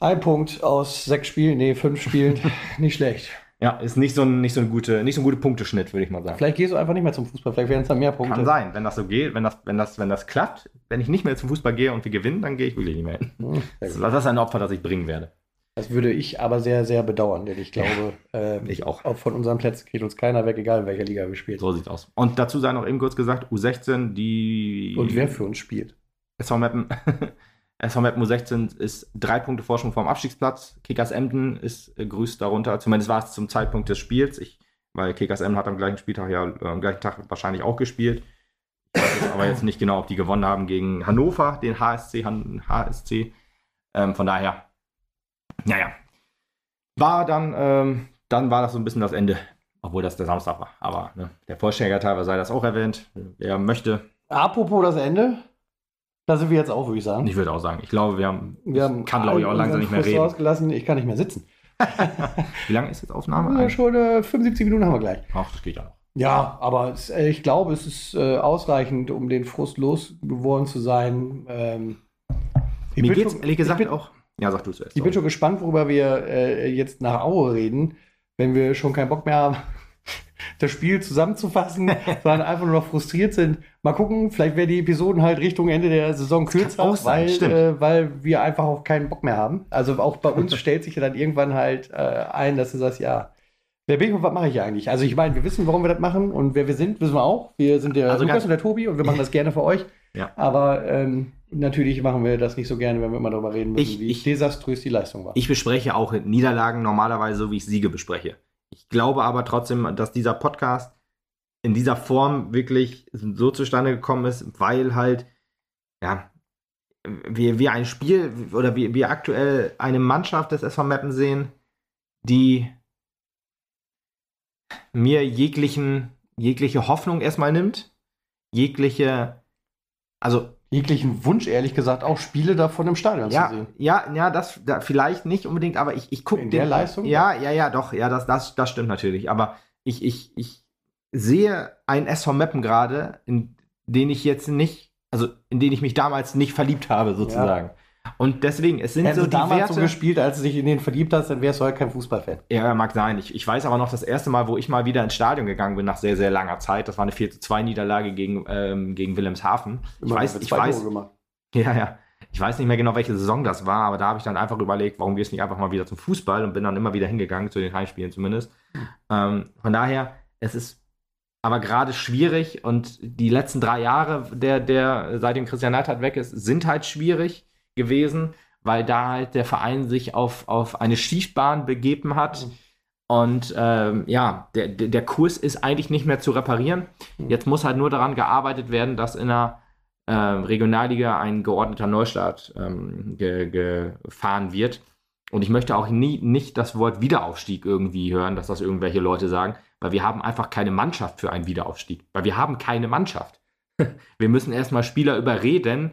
Speaker 2: Ein Punkt aus sechs Spielen, nee, fünf Spielen, nicht schlecht.
Speaker 1: Ja, ist nicht so ein, nicht so ein, gute, nicht so ein guter Punkteschnitt, würde ich mal sagen.
Speaker 2: Vielleicht gehst du einfach nicht mehr zum Fußball, vielleicht werden es dann mehr Punkte.
Speaker 1: Kann sein, wenn das so geht, wenn das, wenn das, wenn das klappt, wenn ich nicht mehr zum Fußball gehe und wir gewinnen, dann gehe ich wirklich nicht mehr hin. Hm, das, das ist ein Opfer, das ich bringen werde.
Speaker 2: Das würde ich aber sehr, sehr bedauern, denn ich glaube,
Speaker 1: äh, ich auch.
Speaker 2: auch. von unseren Plätzen geht uns keiner weg, egal in welcher Liga wir spielen.
Speaker 1: So sieht's aus. Und dazu sei noch eben kurz gesagt, U16, die.
Speaker 2: Und wer für uns spielt?
Speaker 1: SV Meppen. SV Meppen U16 ist drei Punkte Forschung vom Abstiegsplatz. Kickers Emden ist äh, grüßt darunter. Zumindest war es zum Zeitpunkt des Spiels. Ich, weil Kickers Emden hat am gleichen Spieltag ja äh, am gleichen Tag wahrscheinlich auch gespielt. Ich weiß aber jetzt nicht genau, ob die gewonnen haben gegen Hannover, den HSC. Han HSC. Ähm, von daher naja. War dann, ähm, dann war das so ein bisschen das Ende, obwohl das der Samstag war. Aber ne, der Vollständiger sei das auch erwähnt. Wer möchte.
Speaker 2: Apropos das Ende, da sind wir jetzt auch, würde ich sagen.
Speaker 1: Ich würde auch sagen. Ich glaube, wir haben.
Speaker 2: Wir haben
Speaker 1: kann, glaube ich, auch langsam nicht mehr reden.
Speaker 2: Ausgelassen. Ich kann nicht mehr sitzen.
Speaker 1: Wie lange ist jetzt Aufnahme?
Speaker 2: Ja, schon äh, 75 Minuten haben wir gleich.
Speaker 1: Ach, das geht ja noch.
Speaker 2: Ja, aber es, äh, ich glaube, es ist äh, ausreichend, um den Frust losgeworden zu sein. Ähm,
Speaker 1: Mir geht es ehrlich gesagt auch. Ja, sag du zuerst.
Speaker 2: Ich bin schon gespannt, worüber wir äh, jetzt nach Aue reden, wenn wir schon keinen Bock mehr haben. Das Spiel zusammenzufassen, sondern einfach nur noch frustriert sind. Mal gucken, vielleicht werden die Episoden halt Richtung Ende der Saison kürzer, weil, äh, weil wir einfach auch keinen Bock mehr haben. Also auch bei uns stellt sich ja dann irgendwann halt äh, ein, dass du sagst, ja, Wer bin ich und was mache ich eigentlich? Also ich meine, wir wissen, warum wir das machen und wer wir sind, wissen wir auch. Wir sind der also Lukas und der Tobi und wir machen das gerne für euch. Ja. Aber ähm, natürlich machen wir das nicht so gerne, wenn wir immer darüber reden müssen,
Speaker 1: ich, wie ich, desaströs die Leistung war. Ich bespreche auch Niederlagen normalerweise so, wie ich Siege bespreche. Ich glaube aber trotzdem, dass dieser Podcast in dieser Form wirklich so zustande gekommen ist, weil halt, ja, wir, wir ein Spiel oder wir, wir aktuell eine Mannschaft des SV Mappen sehen, die mir jeglichen, jegliche Hoffnung erstmal nimmt, jegliche, also
Speaker 2: jeglichen Wunsch, ehrlich gesagt, auch Spiele davon im Stadion
Speaker 1: ja,
Speaker 2: zu sehen.
Speaker 1: Ja, ja, das da, vielleicht nicht unbedingt, aber ich, ich gucke.
Speaker 2: In der den, Leistung?
Speaker 1: Ja, ja, ja, doch, ja, das, das, das stimmt natürlich. Aber ich, ich, ich sehe einen SV Meppen gerade, in den ich jetzt nicht, also in den ich mich damals nicht verliebt habe, sozusagen. Ja. Und deswegen, es sind
Speaker 2: Hätten
Speaker 1: so die
Speaker 2: damals
Speaker 1: Werte.
Speaker 2: so gespielt, als du dich in den verliebt hast, dann wärst du heute kein Fußballfan.
Speaker 1: Ja, mag sein. Ich, ich weiß aber noch, das erste Mal, wo ich mal wieder ins Stadion gegangen bin, nach sehr, sehr langer Zeit, das war eine 4 zu 2 Niederlage gegen, ähm, gegen Wilhelmshaven. Ich Immer weiß, ich weiß. Ja, ja. Ich weiß nicht mehr genau, welche Saison das war, aber da habe ich dann einfach überlegt, warum gehst du nicht einfach mal wieder zum Fußball und bin dann immer wieder hingegangen, zu den Heimspielen zumindest. Mhm. Ähm, von daher, es ist aber gerade schwierig und die letzten drei Jahre, der, der seitdem Christian Neidhardt weg ist, sind halt schwierig gewesen, weil da halt der Verein sich auf, auf eine Schiefbahn begeben hat. Mhm. Und ähm, ja, der, der Kurs ist eigentlich nicht mehr zu reparieren. Mhm. Jetzt muss halt nur daran gearbeitet werden, dass in der äh, Regionalliga ein geordneter Neustart ähm, ge gefahren wird. Und ich möchte auch nie nicht das Wort Wiederaufstieg irgendwie hören, dass das irgendwelche Leute sagen, weil wir haben einfach keine Mannschaft für einen Wiederaufstieg. Weil wir haben keine Mannschaft. wir müssen erstmal Spieler überreden,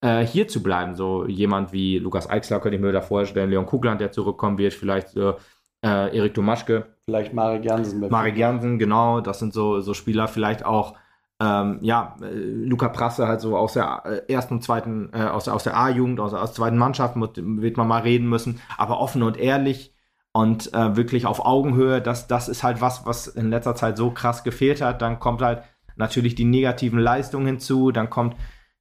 Speaker 1: äh, hier zu bleiben. So jemand wie Lukas Eichsler könnte ich mir da vorstellen, Leon Kugland, der zurückkommen wird, vielleicht äh, Erik Tomaschke.
Speaker 2: Vielleicht Marek Jansen.
Speaker 1: Marek Jansen, genau, das sind so, so Spieler, vielleicht auch ähm, ja, äh, Luca Prasse halt so aus der äh, ersten und zweiten, äh, aus, aus der A-Jugend, aus, aus der zweiten Mannschaft, mit, wird man mal reden müssen, aber offen und ehrlich und äh, wirklich auf Augenhöhe, das, das ist halt was, was in letzter Zeit so krass gefehlt hat. Dann kommt halt natürlich die negativen Leistungen hinzu, dann kommt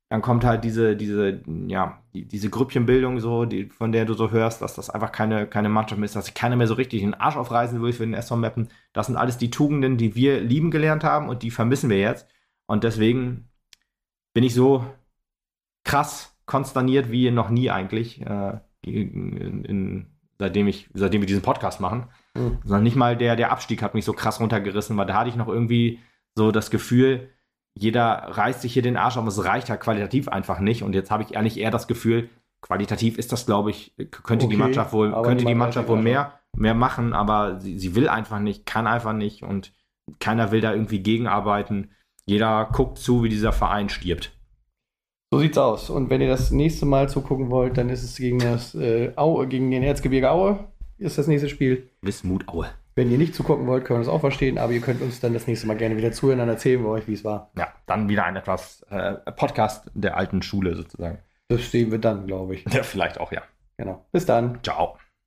Speaker 1: dann kommt halt diese, diese, ja, die, diese Grüppchenbildung so, die, von der du so hörst, dass das einfach keine, keine Mannschaft ist, dass sich keiner mehr so richtig den Arsch aufreißen will für den SV Mappen. Das sind alles die Tugenden, die wir lieben gelernt haben und die vermissen wir jetzt. Und deswegen bin ich so krass konsterniert wie noch nie eigentlich, äh, in, in, seitdem, ich, seitdem wir diesen Podcast machen. Mhm. Sondern nicht mal der, der Abstieg hat mich so krass runtergerissen, weil da hatte ich noch irgendwie so das Gefühl, jeder reißt sich hier den Arsch, aber es reicht halt qualitativ einfach nicht. Und jetzt habe ich eigentlich eher das Gefühl, qualitativ ist das, glaube ich, könnte okay, die Mannschaft wohl, könnte die Mannschaft wohl mehr, mehr machen, aber sie, sie will einfach nicht, kann einfach nicht und keiner will da irgendwie gegenarbeiten. Jeder guckt zu, wie dieser Verein stirbt.
Speaker 2: So sieht's aus. Und wenn ihr das nächste Mal zugucken wollt, dann ist es gegen das äh, Aue, gegen den Erzgebirge Aue. Ist das nächste Spiel.
Speaker 1: Wismut Aue.
Speaker 2: Wenn ihr nicht zugucken wollt, können wir das auch verstehen, aber ihr könnt uns dann das nächste Mal gerne wieder zuhören, dann erzählen wir euch, wie es war.
Speaker 1: Ja, dann wieder ein etwas äh, Podcast der alten Schule sozusagen.
Speaker 2: Das sehen wir dann, glaube ich.
Speaker 1: Ja, vielleicht auch, ja.
Speaker 2: Genau. Bis dann.
Speaker 1: Ciao.